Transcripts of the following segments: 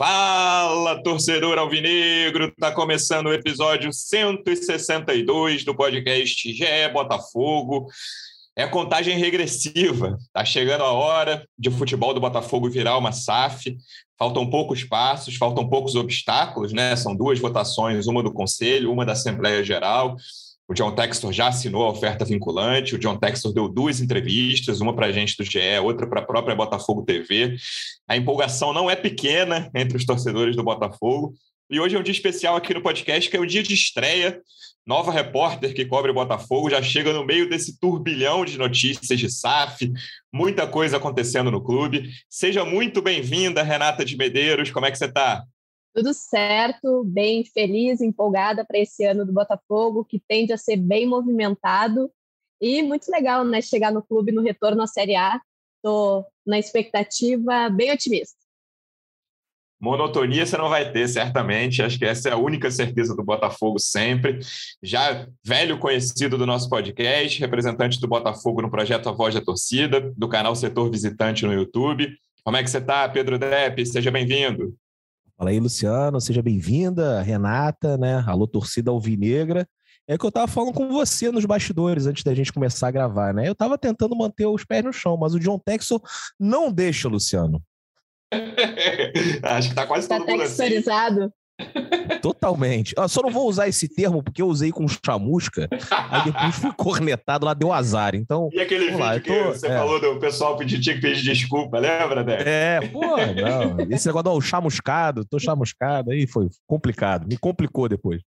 Fala, torcedor alvinegro! Tá começando o episódio 162 do podcast GE Botafogo. É contagem regressiva. Tá chegando a hora de futebol do Botafogo virar uma SAF. Faltam poucos passos, faltam poucos obstáculos, né? São duas votações, uma do Conselho, uma da Assembleia Geral. O John Textor já assinou a oferta vinculante. O John Textor deu duas entrevistas, uma para a gente do GE, outra para a própria Botafogo TV. A empolgação não é pequena entre os torcedores do Botafogo. E hoje é um dia especial aqui no podcast, que é o um dia de estreia. Nova repórter que cobre o Botafogo já chega no meio desse turbilhão de notícias de SAF, muita coisa acontecendo no clube. Seja muito bem-vinda, Renata de Medeiros. Como é que você está? Tudo certo, bem feliz, empolgada para esse ano do Botafogo, que tende a ser bem movimentado e muito legal, né? Chegar no clube no retorno à Série A. Estou na expectativa bem otimista. Monotonia você não vai ter, certamente. Acho que essa é a única certeza do Botafogo sempre. Já velho conhecido do nosso podcast, representante do Botafogo no projeto A Voz da Torcida, do canal Setor Visitante no YouTube. Como é que você está, Pedro Depp? Seja bem-vindo. Fala aí, Luciano, seja bem-vinda, Renata, né? Alô, torcida alvinegra. É que eu tava falando com você nos bastidores antes da gente começar a gravar, né? Eu tava tentando manter os pés no chão, mas o John Texel não deixa, Luciano. Acho que tá quase tá todo mundo assim. Totalmente. Eu só não vou usar esse termo porque eu usei com chamusca, aí depois fui cornetado lá, deu azar. Então. E aquele vídeo lá, que tô, você é. falou do pessoal pedir, tinha que pedir desculpa, lembra, né? É, pô, não. Esse negócio do chamuscado, tô chamuscado, aí foi complicado. Me complicou depois.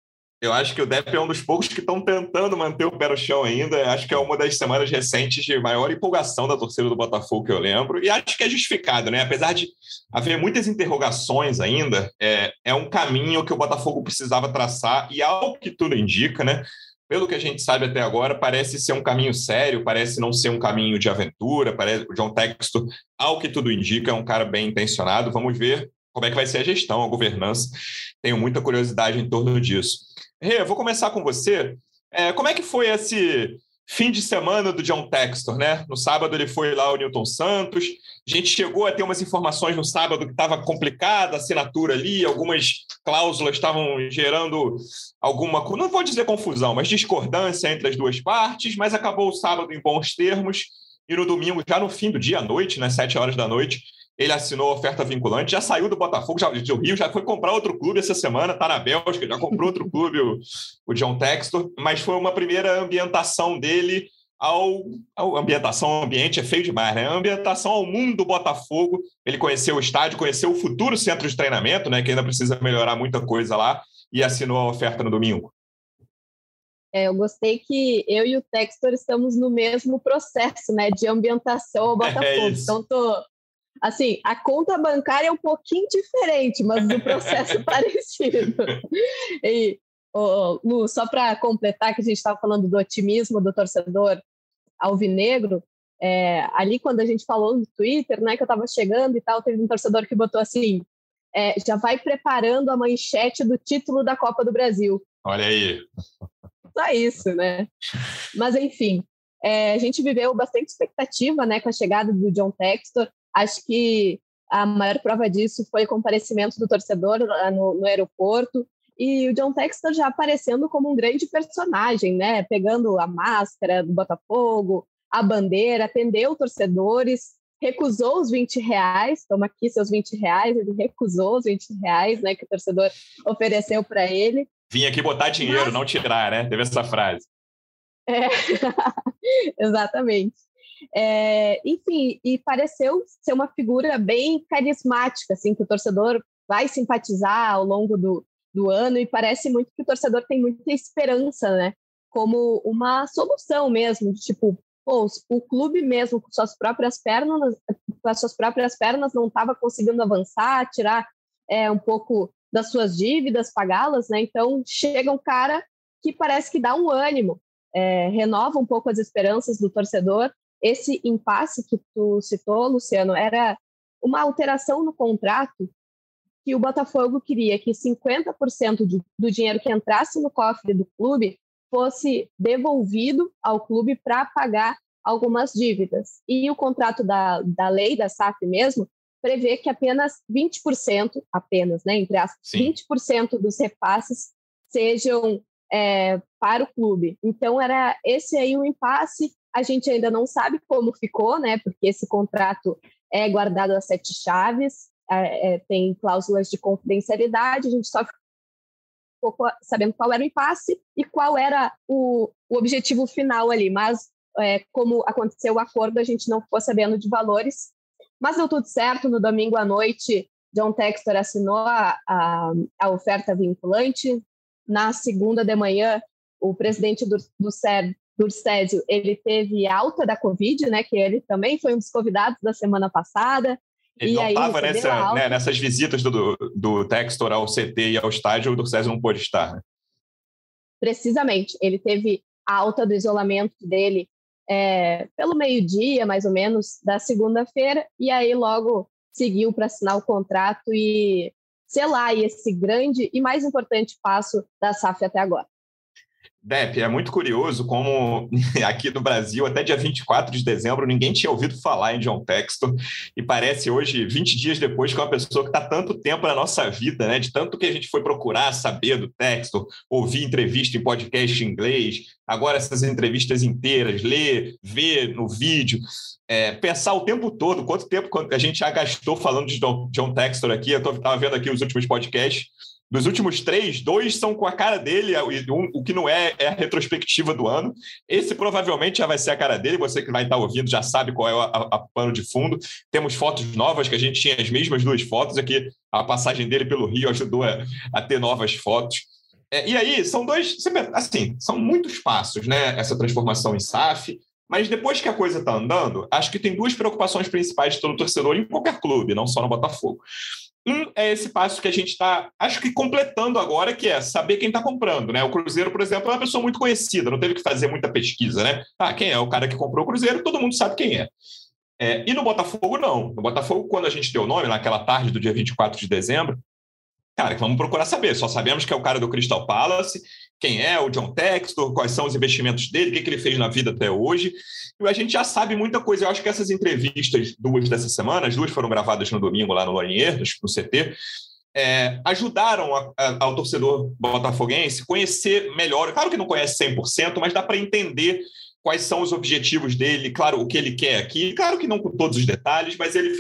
Eu acho que o Depp é um dos poucos que estão tentando manter o pé no chão ainda. Acho que é uma das semanas recentes de maior empolgação da torcida do Botafogo que eu lembro. E acho que é justificado, né? Apesar de haver muitas interrogações ainda, é, é um caminho que o Botafogo precisava traçar. E ao que tudo indica, né? Pelo que a gente sabe até agora, parece ser um caminho sério, parece não ser um caminho de aventura. Parece, o John Textor, ao que tudo indica, é um cara bem intencionado. Vamos ver como é que vai ser a gestão, a governança. Tenho muita curiosidade em torno disso. Rê, vou começar com você. É, como é que foi esse fim de semana do John Textor, né? No sábado ele foi lá ao Newton Santos. A gente chegou a ter umas informações no sábado que estava complicada a assinatura ali, algumas cláusulas estavam gerando alguma, não vou dizer confusão, mas discordância entre as duas partes, mas acabou o sábado em bons termos e no domingo, já no fim do dia à noite, né, sete horas da noite, ele assinou a oferta vinculante, já saiu do Botafogo, já do Rio, já foi comprar outro clube essa semana, está na Bélgica, já comprou outro clube, o, o John Textor, mas foi uma primeira ambientação dele ao, ao ambientação ambiente é feio demais, né? A ambientação ao mundo do Botafogo. Ele conheceu o estádio, conheceu o futuro centro de treinamento, né? Que ainda precisa melhorar muita coisa lá, e assinou a oferta no domingo. É, eu gostei que eu e o Textor estamos no mesmo processo, né, de ambientação ao Botafogo. É então tô assim, a conta bancária é um pouquinho diferente, mas o processo é parecido. E, oh, Lu, só para completar que a gente estava falando do otimismo do torcedor alvinegro, é, ali quando a gente falou no Twitter, né, que eu estava chegando e tal, teve um torcedor que botou assim, é, já vai preparando a manchete do título da Copa do Brasil. Olha aí. Só isso, né? Mas enfim, é, a gente viveu bastante expectativa, né, com a chegada do John Textor. Acho que a maior prova disso foi o comparecimento do torcedor no, no aeroporto e o John Textor já aparecendo como um grande personagem, né? Pegando a máscara do Botafogo, a bandeira, atendeu torcedores, recusou os 20 reais, toma aqui seus 20 reais, ele recusou os 20 reais, né, que o torcedor ofereceu para ele. Vim aqui botar dinheiro, Mas- não tirar, né? Teve essa frase. É, exatamente. É, enfim, e pareceu ser uma figura bem carismática, assim, que o torcedor vai simpatizar ao longo do, do ano e parece muito que o torcedor tem muita esperança, né? Como uma solução mesmo, de tipo, pô, o clube mesmo com suas próprias pernas, com as suas próprias pernas não estava conseguindo avançar, tirar é, um pouco das suas dívidas, pagá-las, né? Então chega um cara que parece que dá um ânimo, é, renova um pouco as esperanças do torcedor. Esse impasse que tu citou, Luciano, era uma alteração no contrato que o Botafogo queria que 50% de, do dinheiro que entrasse no cofre do clube fosse devolvido ao clube para pagar algumas dívidas. E o contrato da, da lei, da SAF mesmo, prevê que apenas 20%, apenas, né, entre as 20% dos repasses sejam é, para o clube. Então, era esse aí o impasse. A gente ainda não sabe como ficou, né, porque esse contrato é guardado a sete chaves, é, é, tem cláusulas de confidencialidade, a gente só ficou sabendo qual era o impasse e qual era o, o objetivo final ali, mas é, como aconteceu o acordo, a gente não ficou sabendo de valores, mas deu tudo certo. No domingo à noite, John Textor assinou a, a, a oferta vinculante. Na segunda de manhã, o presidente do, do, do Césio, ele teve alta da Covid, né? Que ele também foi um dos convidados da semana passada. Ele e não estava nessa, né, nessas visitas do, do Textor ao CT e ao estádio, o do Césio não pôde estar. Né? Precisamente. Ele teve alta do isolamento dele é, pelo meio-dia, mais ou menos, da segunda-feira, e aí logo seguiu para assinar o contrato e selar esse grande e mais importante passo da SAF até agora. Dep, é muito curioso como aqui no Brasil, até dia 24 de dezembro, ninguém tinha ouvido falar em John Textor, e parece hoje, 20 dias depois, que é uma pessoa que está tanto tempo na nossa vida, né? De tanto que a gente foi procurar saber do Textor, ouvir entrevista em podcast em inglês, agora essas entrevistas inteiras, ler, ver no vídeo, é, pensar o tempo todo, quanto tempo a gente já gastou falando de John Textor aqui, eu estava vendo aqui os últimos podcasts, dos últimos três, dois são com a cara dele, um, o que não é é a retrospectiva do ano. Esse provavelmente já vai ser a cara dele, você que vai estar ouvindo já sabe qual é a, a pano de fundo. Temos fotos novas, que a gente tinha as mesmas duas fotos aqui, a passagem dele pelo Rio ajudou a, a ter novas fotos. É, e aí, são dois, assim, são muitos passos, né? Essa transformação em SAF, mas depois que a coisa está andando, acho que tem duas preocupações principais todo torcedor em qualquer clube, não só no Botafogo. Um é esse passo que a gente está, acho que completando agora, que é saber quem está comprando. Né? O Cruzeiro, por exemplo, é uma pessoa muito conhecida, não teve que fazer muita pesquisa. Né? Ah, quem é o cara que comprou o Cruzeiro? Todo mundo sabe quem é. é. E no Botafogo, não. No Botafogo, quando a gente deu o nome, naquela tarde do dia 24 de dezembro, cara, vamos procurar saber. Só sabemos que é o cara do Crystal Palace, quem é o John Textor, quais são os investimentos dele, o que, que ele fez na vida até hoje. E a gente já sabe muita coisa. Eu acho que essas entrevistas, duas dessa semana, as duas foram gravadas no domingo lá no Larinheiros, no CT, é, ajudaram a, a, ao torcedor botafoguense conhecer melhor. Claro que não conhece 100%, mas dá para entender quais são os objetivos dele, claro, o que ele quer aqui. Claro que não com todos os detalhes, mas ele,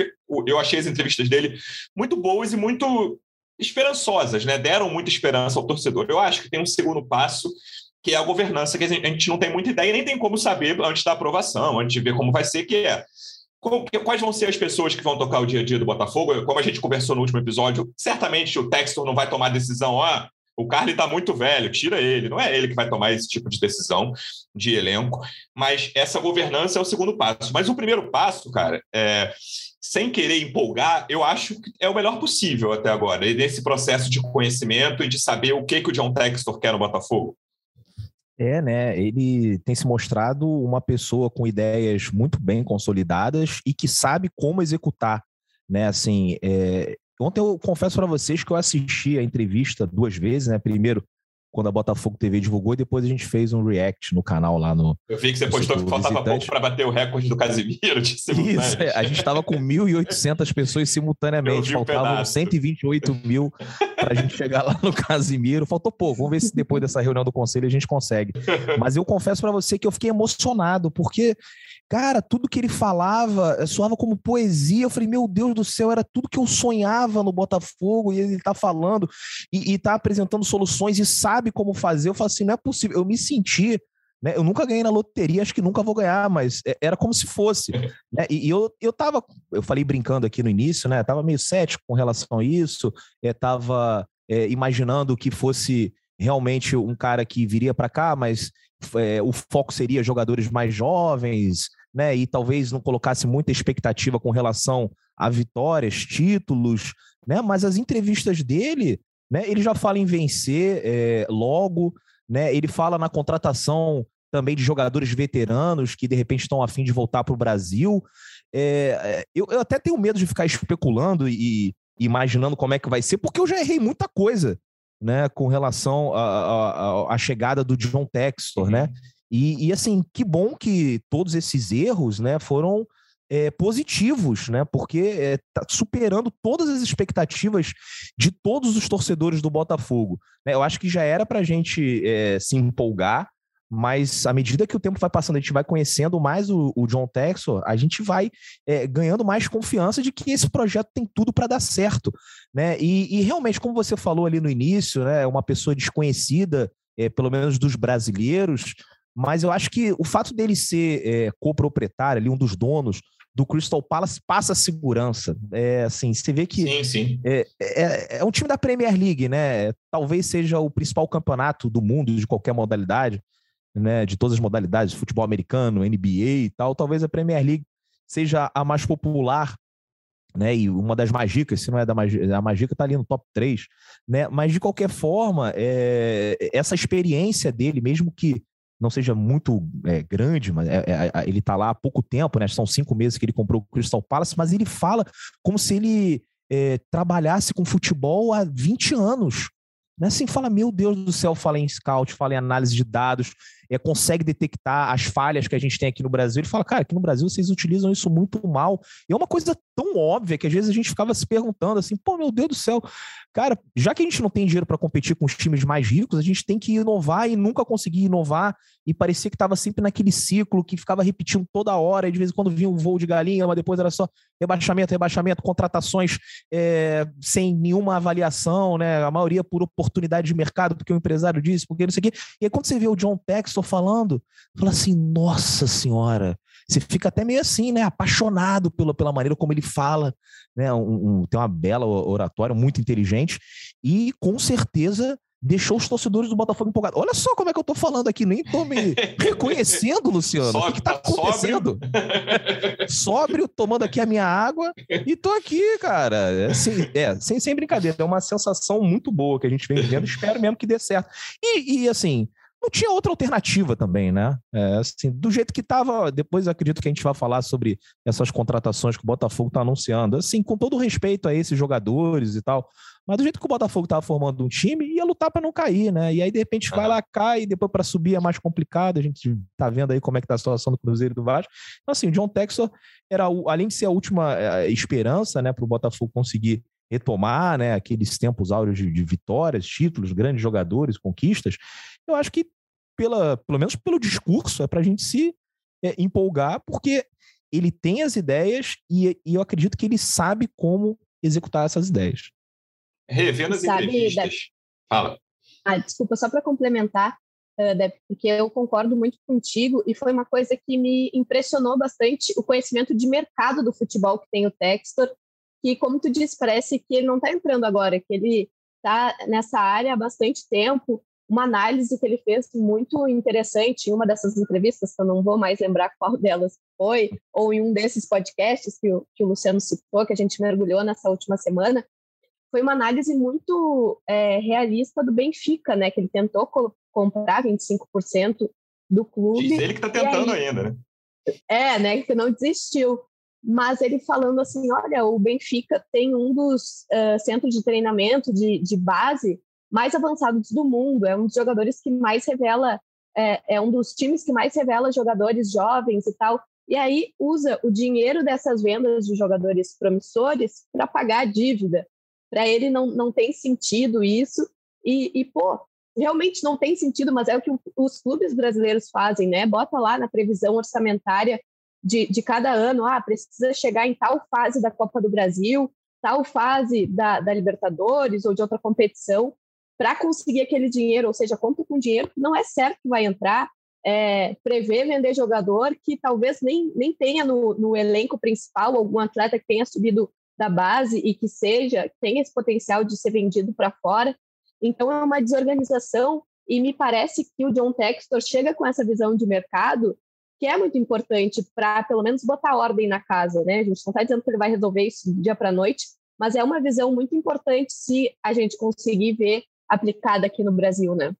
eu achei as entrevistas dele muito boas e muito esperançosas, né? Deram muita esperança ao torcedor. Eu acho que tem um segundo passo, que é a governança, que a gente não tem muita ideia, nem tem como saber antes da aprovação, antes de ver como vai ser, que é quais vão ser as pessoas que vão tocar o dia a dia do Botafogo? Como a gente conversou no último episódio, certamente o Textor não vai tomar decisão, ah, o Carly está muito velho, tira ele. Não é ele que vai tomar esse tipo de decisão de elenco, mas essa governança é o segundo passo. Mas o primeiro passo, cara, é, sem querer empolgar, eu acho que é o melhor possível até agora, nesse processo de conhecimento e de saber o que, que o John Textor quer no Botafogo. É, né? Ele tem se mostrado uma pessoa com ideias muito bem consolidadas e que sabe como executar, né? Assim, é... ontem eu confesso para vocês que eu assisti a entrevista duas vezes, né? Primeiro quando a Botafogo TV divulgou, e depois a gente fez um react no canal lá no. Eu vi que você postou que faltava visitante. pouco para bater o recorde do Casimiro de Isso, é, a gente estava com 1.800 pessoas simultaneamente, faltavam um 128 mil para a gente chegar lá no Casimiro. Faltou pouco, vamos ver se depois dessa reunião do conselho a gente consegue. Mas eu confesso para você que eu fiquei emocionado, porque Cara, tudo que ele falava eh, soava como poesia. Eu falei, meu Deus do céu, era tudo que eu sonhava no Botafogo e ele tá falando e, e tá apresentando soluções e sabe como fazer. Eu falo assim, não é possível. Eu me senti né? Eu nunca ganhei na loteria, acho que nunca vou ganhar, mas é, era como se fosse. Né? E, eu, eu tava, eu falei brincando aqui no início, né? Tava meio cético com relação a isso, é, tava é, imaginando que fosse realmente um cara que viria para cá, mas é, o foco seria jogadores mais jovens, né? E talvez não colocasse muita expectativa com relação a vitórias, títulos, né? Mas as entrevistas dele, né? Ele já fala em vencer é, logo, né? Ele fala na contratação também de jogadores veteranos que de repente estão a fim de voltar para o Brasil. É, eu, eu, até tenho medo de ficar especulando e, e imaginando como é que vai ser, porque eu já errei muita coisa, né, com relação à chegada do John Textor, né? E, e, assim, que bom que todos esses erros, né, foram é, positivos, né? Porque é, superando todas as expectativas de todos os torcedores do Botafogo. Né? Eu acho que já era para a gente é, se empolgar, mas à medida que o tempo vai passando, a gente vai conhecendo mais o, o John Texor, a gente vai é, ganhando mais confiança de que esse projeto tem tudo para dar certo, né? E, e, realmente, como você falou ali no início, né, uma pessoa desconhecida, é, pelo menos dos brasileiros, mas eu acho que o fato dele ser é, coproprietário, ali, um dos donos do Crystal Palace passa segurança. É assim, você vê que sim, sim. É, é, é, um time da Premier League, né? Talvez seja o principal campeonato do mundo de qualquer modalidade, né? De todas as modalidades, futebol americano, NBA e tal. Talvez a Premier League seja a mais popular, né? E uma das magicas, se não é da magica, a magica tá ali no top 3, né? Mas de qualquer forma, é, essa experiência dele, mesmo que não seja muito é, grande, mas é, é, ele está lá há pouco tempo, né? São cinco meses que ele comprou o Crystal Palace, mas ele fala como se ele é, trabalhasse com futebol há 20 anos. Né? Assim, fala, meu Deus do céu, fala em scout, fala em análise de dados, é, consegue detectar as falhas que a gente tem aqui no Brasil. Ele fala, cara, aqui no Brasil vocês utilizam isso muito mal. E é uma coisa tão óbvia que às vezes a gente ficava se perguntando assim, pô, meu Deus do céu, cara, já que a gente não tem dinheiro para competir com os times mais ricos, a gente tem que inovar e nunca conseguir inovar. E parecia que estava sempre naquele ciclo que ficava repetindo toda hora, e de vez em quando vinha um voo de galinha, mas depois era só rebaixamento, rebaixamento, contratações é, sem nenhuma avaliação, né? A maioria por oportunidade de mercado, porque o empresário disse, porque não sei o quê. E aí, quando você vê o John Textor falando, fala assim, nossa senhora, você fica até meio assim, né? Apaixonado pela, pela maneira como ele fala, né? Um, um, tem uma bela oratória, muito inteligente, e com certeza deixou os torcedores do Botafogo empolgados. Olha só como é que eu tô falando aqui, nem tô me reconhecendo, Luciano. Sóbrio, o que, que tá acontecendo? Sóbrio. sóbrio, tomando aqui a minha água e tô aqui, cara. É, assim, é sem, sem brincadeira, é uma sensação muito boa que a gente vem vivendo, espero mesmo que dê certo. E, e assim, não tinha outra alternativa também, né? É, assim, do jeito que estava, depois acredito que a gente vai falar sobre essas contratações que o Botafogo está anunciando. Assim, com todo respeito a esses jogadores e tal, mas do jeito que o Botafogo estava formando um time, ia lutar para não cair, né? E aí, de repente, vai lá, cai, e depois para subir é mais complicado. A gente tá vendo aí como é que tá a situação do Cruzeiro e do Vasco. Então, assim, o John Texor era, além de ser a última é, esperança, né, para o Botafogo conseguir retomar, né, aqueles tempos áureos de, de vitórias, títulos, grandes jogadores, conquistas, eu acho que, pela, pelo menos pelo discurso, é para a gente se é, empolgar, porque ele tem as ideias e, e, eu acredito que ele sabe como executar essas ideias. Revendo as sabe, entrevistas. Fala. Ah, desculpa, só para complementar, uh, porque eu concordo muito contigo e foi uma coisa que me impressionou bastante o conhecimento de mercado do futebol que tem o Textor, que, como tu disse, parece que ele não está entrando agora, que ele está nessa área há bastante tempo uma análise que ele fez muito interessante em uma dessas entrevistas, que eu não vou mais lembrar qual delas foi, ou em um desses podcasts que o, que o Luciano citou, que a gente mergulhou nessa última semana, foi uma análise muito é, realista do Benfica, né? Que ele tentou co comprar 25% do clube. Diz ele que está tentando aí, ainda, né? É, né? Que não desistiu. Mas ele falando assim, olha, o Benfica tem um dos uh, centros de treinamento de, de base mais avançados do mundo, é um dos jogadores que mais revela, é, é um dos times que mais revela jogadores jovens e tal, e aí usa o dinheiro dessas vendas de jogadores promissores para pagar a dívida. Para ele não, não tem sentido isso, e, e, pô, realmente não tem sentido, mas é o que os clubes brasileiros fazem, né? Bota lá na previsão orçamentária de, de cada ano, ah, precisa chegar em tal fase da Copa do Brasil, tal fase da, da Libertadores ou de outra competição, para conseguir aquele dinheiro, ou seja, conta com dinheiro que não é certo que vai entrar, é, prever vender jogador que talvez nem, nem tenha no, no elenco principal algum atleta que tenha subido da base e que seja, tenha esse potencial de ser vendido para fora. Então é uma desorganização e me parece que o John Textor chega com essa visão de mercado que é muito importante para pelo menos botar ordem na casa, né? A gente não está dizendo que ele vai resolver isso do dia para noite, mas é uma visão muito importante se a gente conseguir ver aplicada aqui no Brasil, né?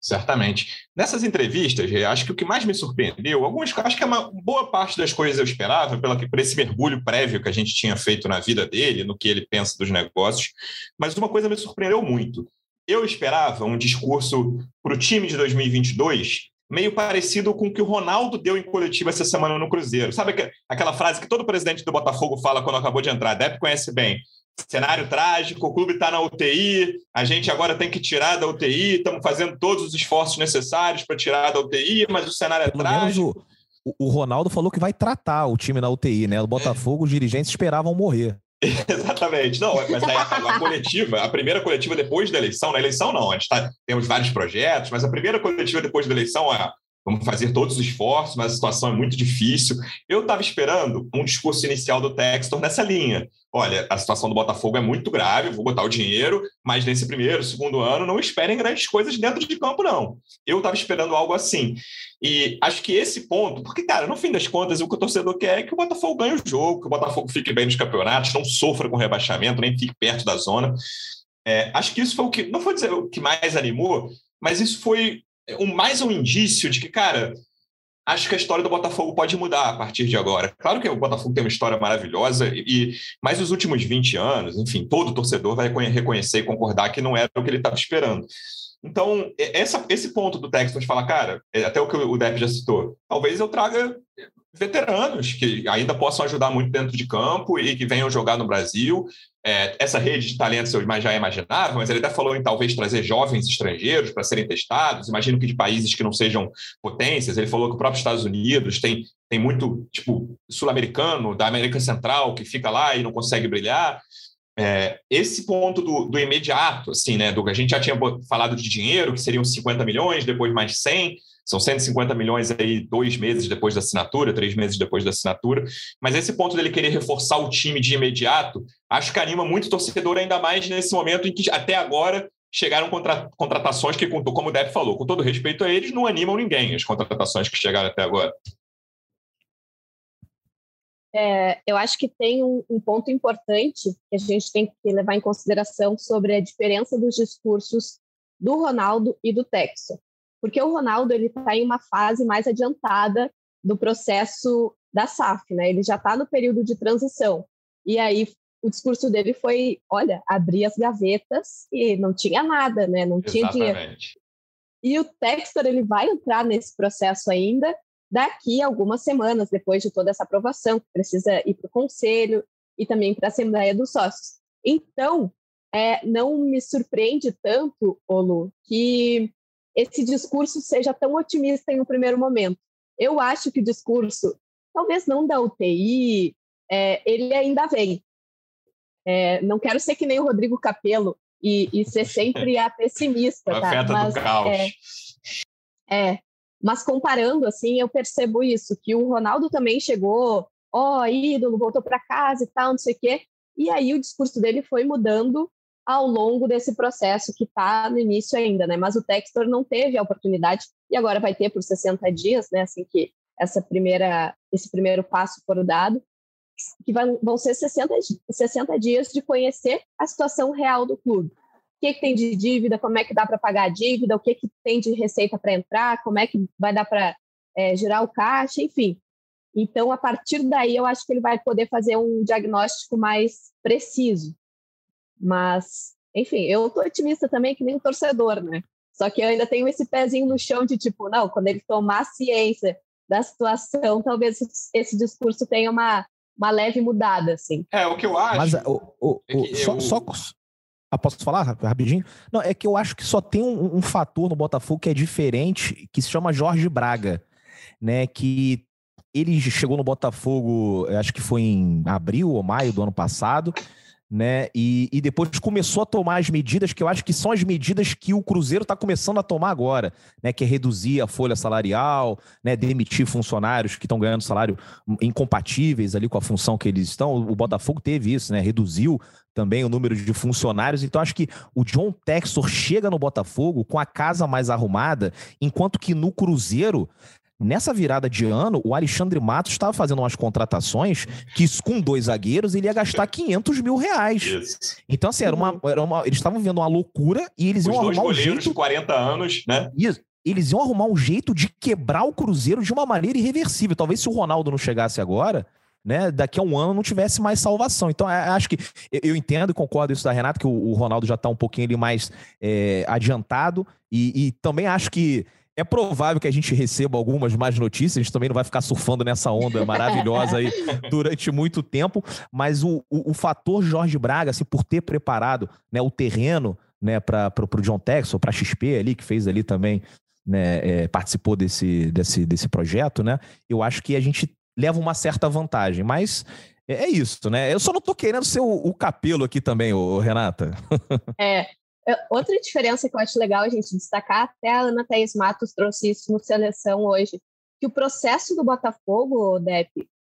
Certamente. Nessas entrevistas, acho que o que mais me surpreendeu, algumas, acho que é uma boa parte das coisas eu esperava, pela, por esse mergulho prévio que a gente tinha feito na vida dele, no que ele pensa dos negócios, mas uma coisa me surpreendeu muito. Eu esperava um discurso para o time de 2022 meio parecido com o que o Ronaldo deu em coletiva essa semana no Cruzeiro. Sabe aquela frase que todo presidente do Botafogo fala quando acabou de entrar? Deve conhece bem. Cenário trágico, o clube está na UTI, a gente agora tem que tirar da UTI, estamos fazendo todos os esforços necessários para tirar da UTI, mas o cenário é Pelo trágico. O, o, Ronaldo falou que vai tratar o time na UTI, né? O Botafogo, é. os dirigentes esperavam morrer. Exatamente. Não, mas aí a, a, coletiva, a primeira coletiva depois da eleição, na eleição não, a gente tá, temos vários projetos, mas a primeira coletiva depois da eleição é vamos fazer todos os esforços, mas a situação é muito difícil. Eu estava esperando um discurso inicial do Textor nessa linha. Olha, a situação do Botafogo é muito grave, vou botar o dinheiro, mas nesse primeiro, segundo ano, não esperem grandes coisas dentro de campo, não. Eu estava esperando algo assim. E acho que esse ponto, porque, cara, no fim das contas, o que o torcedor quer é que o Botafogo ganhe o jogo, que o Botafogo fique bem nos campeonatos, não sofra com rebaixamento, nem fique perto da zona. É, acho que isso foi o que, não vou dizer o que mais animou, mas isso foi um, mais um indício de que, cara, acho que a história do Botafogo pode mudar a partir de agora. Claro que o Botafogo tem uma história maravilhosa, e mais os últimos 20 anos, enfim, todo torcedor vai reconhecer e concordar que não era o que ele estava esperando. Então, essa, esse ponto do texto de falar, cara, é até o que o Depp já citou, talvez eu traga veteranos que ainda possam ajudar muito dentro de campo e que venham jogar no Brasil. É, essa rede de talentos eu já imaginava, mas ele até falou em talvez trazer jovens estrangeiros para serem testados. Imagino que de países que não sejam potências. Ele falou que o próprio Estados Unidos tem, tem muito tipo sul-americano da América Central que fica lá e não consegue brilhar. É, esse ponto do, do, imediato, assim, né? Do, a gente já tinha falado de dinheiro, que seriam 50 milhões, depois mais 100. São 150 milhões aí dois meses depois da assinatura, três meses depois da assinatura. Mas esse ponto dele querer reforçar o time de imediato, acho que anima muito o torcedor, ainda mais nesse momento em que até agora chegaram contra, contratações que, como o Depp falou, com todo respeito a eles, não animam ninguém, as contratações que chegaram até agora. É, eu acho que tem um, um, ponto importante que a gente tem que levar em consideração sobre a diferença dos discursos do Ronaldo e do Texo porque o Ronaldo ele está em uma fase mais adiantada do processo da SAF, né? Ele já está no período de transição. E aí o discurso dele foi, olha, abrir as gavetas e não tinha nada, né? Não tinha Exatamente. dinheiro. E o Textor ele vai entrar nesse processo ainda daqui a algumas semanas depois de toda essa aprovação, que precisa ir para o conselho e também para a Assembleia dos Sócios. Então, é, não me surpreende tanto, Olu, que esse discurso seja tão otimista em um primeiro momento. Eu acho que o discurso, talvez não da UTI, é, ele ainda vem. É, não quero ser que nem o Rodrigo Capello e, e ser sempre a pessimista, tá? Mas, do caos. É, é, mas comparando, assim, eu percebo isso, que o Ronaldo também chegou, ó, oh, ídolo, voltou para casa e tal, não sei o quê, e aí o discurso dele foi mudando ao longo desse processo que está no início ainda, né? Mas o Textor não teve a oportunidade e agora vai ter por 60 dias, né? Assim que essa primeira, esse primeiro passo for dado, que vão, ser 60, 60 dias de conhecer a situação real do clube. O que, que tem de dívida, como é que dá para pagar a dívida, o que, que tem de receita para entrar, como é que vai dar para é, girar o caixa, enfim. Então, a partir daí, eu acho que ele vai poder fazer um diagnóstico mais preciso mas, enfim, eu tô otimista também, que nem o torcedor, né? Só que eu ainda tenho esse pezinho no chão de tipo, não, quando ele tomar ciência da situação, talvez esse discurso tenha uma, uma leve mudada, assim. É, o que eu acho. Mas o, o, é o só, eu... só, ah, posso falar rapidinho? Não, é que eu acho que só tem um, um, fator no Botafogo que é diferente, que se chama Jorge Braga, né? Que ele chegou no Botafogo, acho que foi em abril ou maio do ano passado né? E, e depois começou a tomar as medidas que eu acho que são as medidas que o Cruzeiro está começando a tomar agora, né? Que é reduzir a folha salarial, né? Demitir funcionários que estão ganhando salário incompatíveis ali com a função que eles estão. O Botafogo teve isso, né? Reduziu também o número de funcionários. Então, acho que o John Textor chega no Botafogo com a casa mais arrumada, enquanto que no Cruzeiro Nessa virada de ano, o Alexandre Matos estava fazendo umas contratações que, com dois zagueiros, ele ia gastar 500 mil reais. Isso. Então, assim, era uma, era uma, eles estavam vendo uma loucura e eles Os iam arrumar um jeito... de 40 anos, né? Isso. Eles iam arrumar um jeito de quebrar o Cruzeiro de uma maneira irreversível. Talvez se o Ronaldo não chegasse agora, né, daqui a um ano não tivesse mais salvação. Então, é, acho que eu entendo e concordo isso da Renata, que o, Ronaldo já está um pouquinho ali mais é, adiantado, e, e, também acho que é provável que a gente receba algumas mais notícias, a gente também não vai ficar surfando nessa onda maravilhosa aí durante muito tempo, mas o, o, o fator Jorge Braga, assim, por ter preparado né, o terreno né, para o John Texel, para a XP ali, que fez ali também, né, é, participou desse, desse, desse projeto, né? Eu acho que a gente leva uma certa vantagem, mas é, é isso, né? Eu só não tô querendo ser o, o capelo aqui também, ô, Renata. É, Outra diferença que eu acho legal a gente destacar, até a Ana Thaís Matos trouxe isso no Seleção hoje, que o processo do Botafogo, Dep,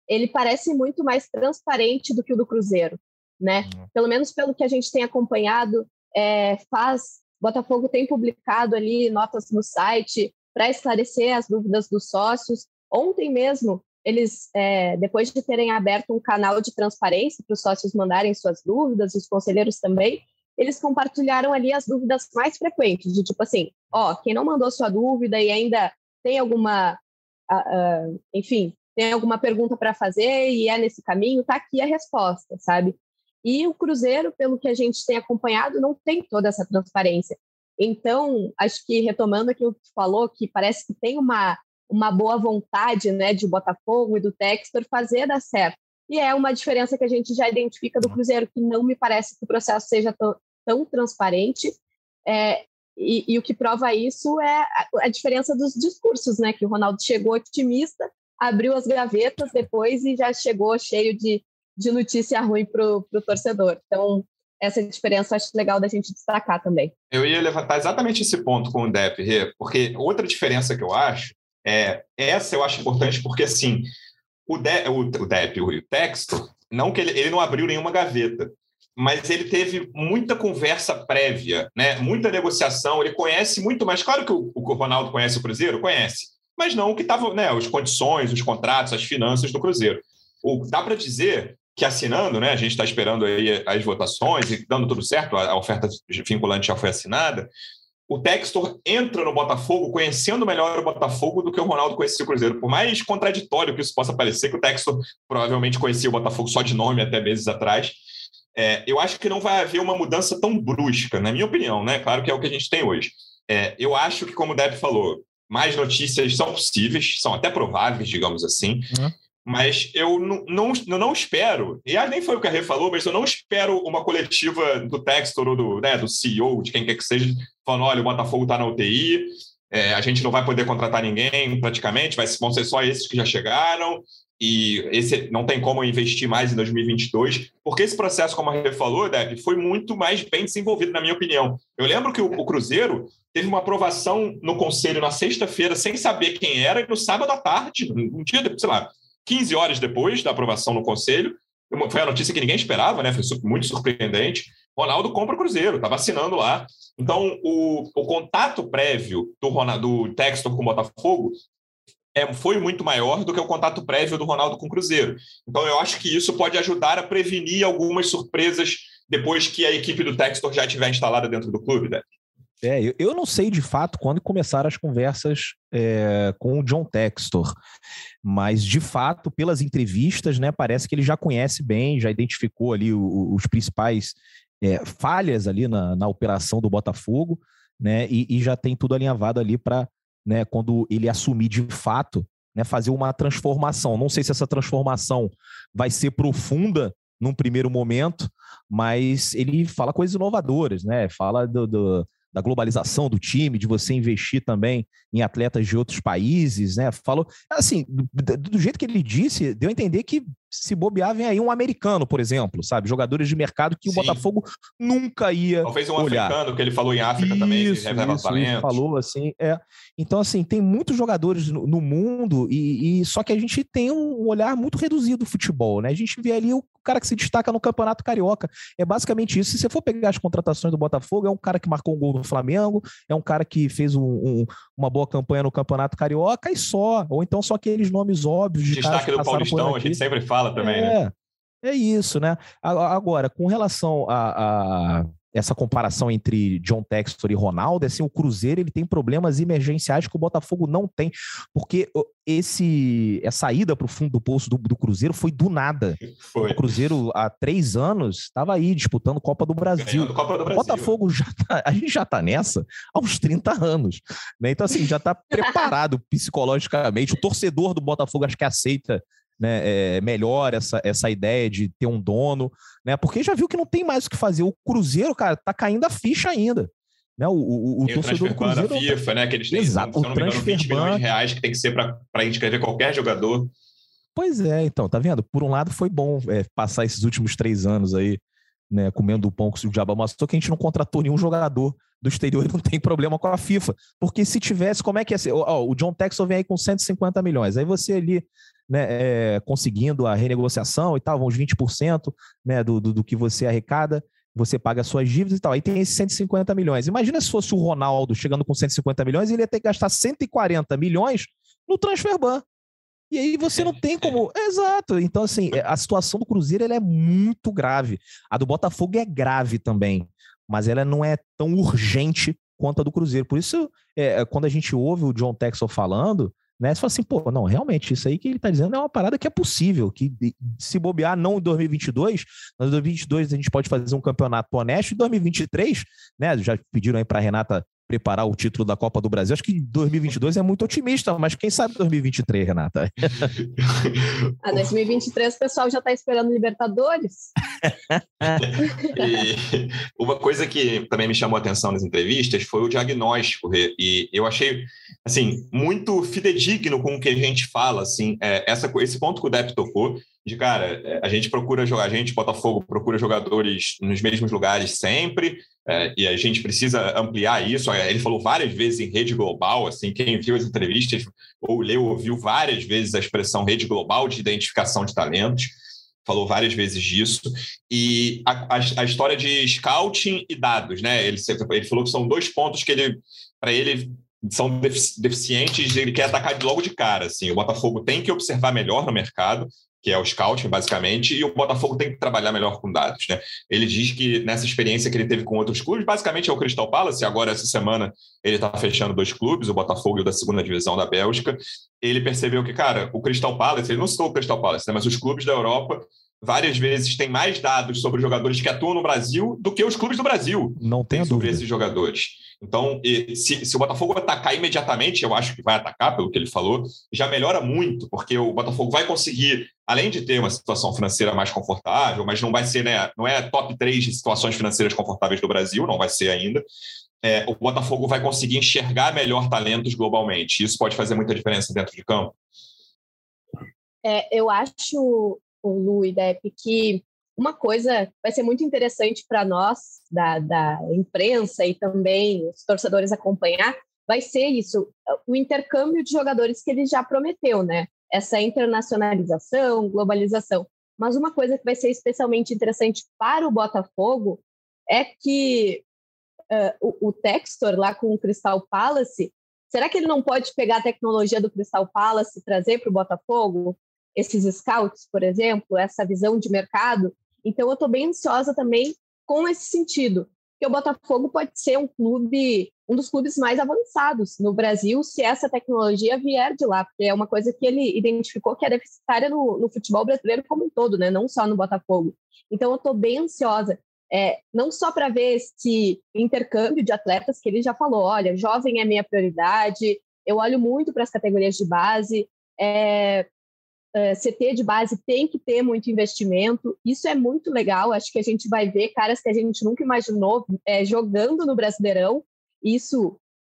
ele parece muito mais transparente do que o do Cruzeiro, né? Uhum. Pelo menos pelo que a gente tem acompanhado, é, faz Botafogo tem publicado ali notas no site para esclarecer as dúvidas dos sócios. Ontem mesmo, eles, é, depois de terem aberto um canal de transparência para os sócios mandarem suas dúvidas, os conselheiros também, eles compartilharam ali as dúvidas mais frequentes, de tipo assim, ó, quem não mandou sua dúvida e ainda tem alguma, uh, uh, enfim, tem alguma pergunta para fazer e é nesse caminho, tá aqui a resposta, sabe? E o Cruzeiro, pelo que a gente tem acompanhado, não tem toda essa transparência. Então, acho que retomando aquilo que tu falou, que parece que tem uma, uma boa vontade né, de Botafogo e do Textor fazer dar certo. E é uma diferença que a gente já identifica do Cruzeiro, que não me parece que o processo seja tão transparente. É, e, e, o que prova isso é a, a, diferença dos discursos, né? Que o Ronaldo chegou otimista, abriu as gavetas depois e já chegou cheio de, de notícia ruim para o torcedor. Então, essa diferença acho legal da gente destacar também. Eu ia levantar exatamente esse ponto com o Dep, porque outra diferença que eu acho é essa eu acho importante porque assim o, De, o, o Dep, o texto, não que ele, ele não abriu nenhuma gaveta, mas ele teve muita conversa prévia, né? muita negociação. Ele conhece muito mais. Claro que o, o Ronaldo conhece o Cruzeiro, conhece, mas não o que estava, né? As condições, os contratos, as finanças do Cruzeiro. O, dá para dizer que assinando, né? A gente está esperando aí as votações e dando tudo certo, a, a oferta vinculante já foi assinada. O Textor entra no Botafogo conhecendo melhor o Botafogo do que o Ronaldo conhecia o Cruzeiro. Por mais contraditório que isso possa parecer, que o Textor provavelmente conhecia o Botafogo só de nome até meses atrás, é, eu acho que não vai haver uma mudança tão brusca, na minha opinião, né? Claro que é o que a gente tem hoje. É, eu acho que, como o Deb falou, mais notícias são possíveis, são até prováveis, digamos assim, uhum. mas eu não, não, eu não espero, e nem foi o que a Rê falou, mas eu não espero uma coletiva do Textor ou do, né, do CEO, de quem quer que seja, falando: olha, o Botafogo está na UTI, é, a gente não vai poder contratar ninguém praticamente, vai, vão ser só esses que já chegaram, e esse não tem como investir mais em 2022, porque esse processo, como a Rê falou, Deb, foi muito mais bem desenvolvido, na minha opinião. Eu lembro que o, o Cruzeiro teve uma aprovação no conselho na sexta-feira, sem saber quem era, e no sábado à tarde, um dia, sei lá, 15 horas depois da aprovação no conselho, foi a notícia que ninguém esperava, né? Foi muito surpreendente. Ronaldo compra o Cruzeiro, estava assinando lá. Então, o, o contato prévio do, Ronaldo, do Textor com o Botafogo é, foi muito maior do que o contato prévio do Ronaldo com o Cruzeiro. Então, eu acho que isso pode ajudar a prevenir algumas surpresas depois que a equipe do Textor já estiver instalada dentro do clube, né? É, eu não sei de fato quando começaram as conversas é, com o John Textor, mas de fato, pelas entrevistas, né, parece que ele já conhece bem, já identificou ali o, os principais é, falhas ali na, na, operação do Botafogo, né, e, e já tem tudo alinhavado ali para né, quando ele assumir de fato, né, fazer uma transformação. Não sei se essa transformação vai ser profunda num primeiro momento, mas ele fala coisas inovadoras, né? Fala do, do da globalização do time, de você investir também em atletas de outros países, né? Falou, assim, do, do, jeito que ele disse, deu a entender que se bobear, vem aí um americano, por exemplo, sabe? Jogadores de mercado que Sim. o Botafogo nunca ia. Talvez um olhar. africano, que ele falou em África isso, também, isso, talentos. falou assim. É. Então, assim, tem muitos jogadores no, no mundo, e, e, só que a gente tem um olhar muito reduzido do futebol, né? A gente vê ali o cara que se destaca no Campeonato Carioca. É basicamente isso. Se você for pegar as contratações do Botafogo, é um cara que marcou um gol no Flamengo, é um cara que fez um, um, uma boa campanha no Campeonato Carioca e só. Ou então só aqueles nomes óbvios de Destaque do Paulistão, a gente sempre fala também, é, né? É isso, né? Agora, com relação a, a essa comparação entre John Textor e Ronaldo, é assim, o Cruzeiro ele tem problemas emergenciais que o Botafogo não tem, porque esse essa ida para o fundo do poço do, do, Cruzeiro foi do nada. Foi. O Cruzeiro há três anos estava aí disputando Copa do Brasil. Copa do Brasil. O Botafogo já tá, a gente já está nessa há uns 30 anos, né? Então assim já está preparado psicologicamente. O torcedor do Botafogo acho que aceita né, é, melhor essa, essa ideia de ter um dono, né? Porque já viu que não tem mais o que fazer. O Cruzeiro, cara, tá caindo a ficha ainda. Né? O, o, o torcedor do Cruzeiro. Da FIFA, né? Que eles têm, Exato, se não me engano, 20 milhões de reais que tem que ser para inscrever qualquer jogador. Pois é, então, tá vendo? Por um lado foi bom é, passar esses últimos três anos aí, né, comendo o pão que o diabo amassou, que a gente não contratou nenhum jogador do exterior e não tem problema com a FIFA. Porque se tivesse, como é que ia ser? Ó, o John Texel vem aí com 150 milhões. Aí você ali né, é, conseguindo a renegociação e tal, uns 20% né, do, do, do que você arrecada, você paga suas dívidas e tal. Aí tem esses 150 milhões. Imagina se fosse o Ronaldo chegando com 150 milhões, ele ia ter que gastar 140 milhões no transfer ban. E aí você não tem como. Exato. Então, assim, a situação do Cruzeiro ela é muito grave. A do Botafogo é grave também, mas ela não é tão urgente quanto a do Cruzeiro. Por isso, é, quando a gente ouve o John Texel falando, né? Você fala assim, pô, não, realmente, isso aí que ele está dizendo é uma parada que é possível, que se bobear não em 2022, mas em 2022 a gente pode fazer um campeonato honesto, em 2023, né? Já pediram aí para Renata preparar o título da Copa do Brasil. Acho que 2022 é muito otimista, mas quem sabe 2023, Renata? A 2023 o pessoal já está esperando Libertadores. uma coisa que também me chamou a atenção nas entrevistas foi o diagnóstico, e eu achei assim muito fidedigno com o que a gente fala, assim, é, essa, esse ponto que o Depp tocou, de cara, é, a gente procura jogar, a gente, Botafogo, procura jogadores nos mesmos lugares sempre, é, e a gente precisa ampliar isso. É, ele falou várias vezes em rede global, assim, quem viu as entrevistas ou leu, ouviu várias vezes a expressão rede global de identificação de talentos, falou várias vezes disso. E a, a, a história de scouting e dados, né? Ele, ele falou que são dois pontos que ele, para ele, são deficientes, ele quer atacar logo de cara. Assim. O Botafogo tem que observar melhor no mercado, que é o scouting, basicamente, e o Botafogo tem que trabalhar melhor com dados. Né? Ele diz que nessa experiência que ele teve com outros clubes, basicamente é o Crystal Palace, agora essa semana ele está fechando dois clubes, o Botafogo e o da segunda divisão da Bélgica. Ele percebeu que, cara, o Crystal Palace, ele não citou o Crystal Palace, né, mas os clubes da Europa várias vezes têm mais dados sobre jogadores que atuam no Brasil do que os clubes do Brasil. Não tem sobre esses jogadores. Então, se, se, o Botafogo atacar imediatamente, eu acho que vai atacar, pelo que ele falou, já melhora muito, porque o Botafogo vai conseguir, além de ter uma situação financeira mais confortável, mas não vai ser, né, não é top 3 de situações financeiras confortáveis do Brasil, não vai ser ainda. É, o Botafogo vai conseguir enxergar melhor talentos globalmente. Isso pode fazer muita diferença dentro de campo. É, eu acho, o Lu e Depp, que uma coisa vai ser muito interessante para nós, da, da imprensa e também os torcedores acompanhar, vai ser isso, o intercâmbio de jogadores que ele já prometeu, né? Essa internacionalização, globalização. Mas uma coisa que vai ser especialmente interessante para o Botafogo é que uh, o, o Textor lá com o Crystal Palace, será que ele não pode pegar a tecnologia do Crystal Palace e trazer para o Botafogo? Esses scouts, por exemplo, essa visão de mercado então, eu estou bem ansiosa também com esse sentido, que o Botafogo pode ser um clube, um dos clubes mais avançados no Brasil, se essa tecnologia vier de lá, porque é uma coisa que ele identificou que é deficitária no, no futebol brasileiro como um todo, né? não só no Botafogo. Então, eu estou bem ansiosa, é, não só para ver esse intercâmbio de atletas que ele já falou, olha, jovem é minha prioridade, eu olho muito para as categorias de base, é, uh, CT de base tem que ter muito investimento. Isso é muito legal. Acho que a gente vai ver caras que a gente nunca imaginou é, jogando no Brasileirão. Isso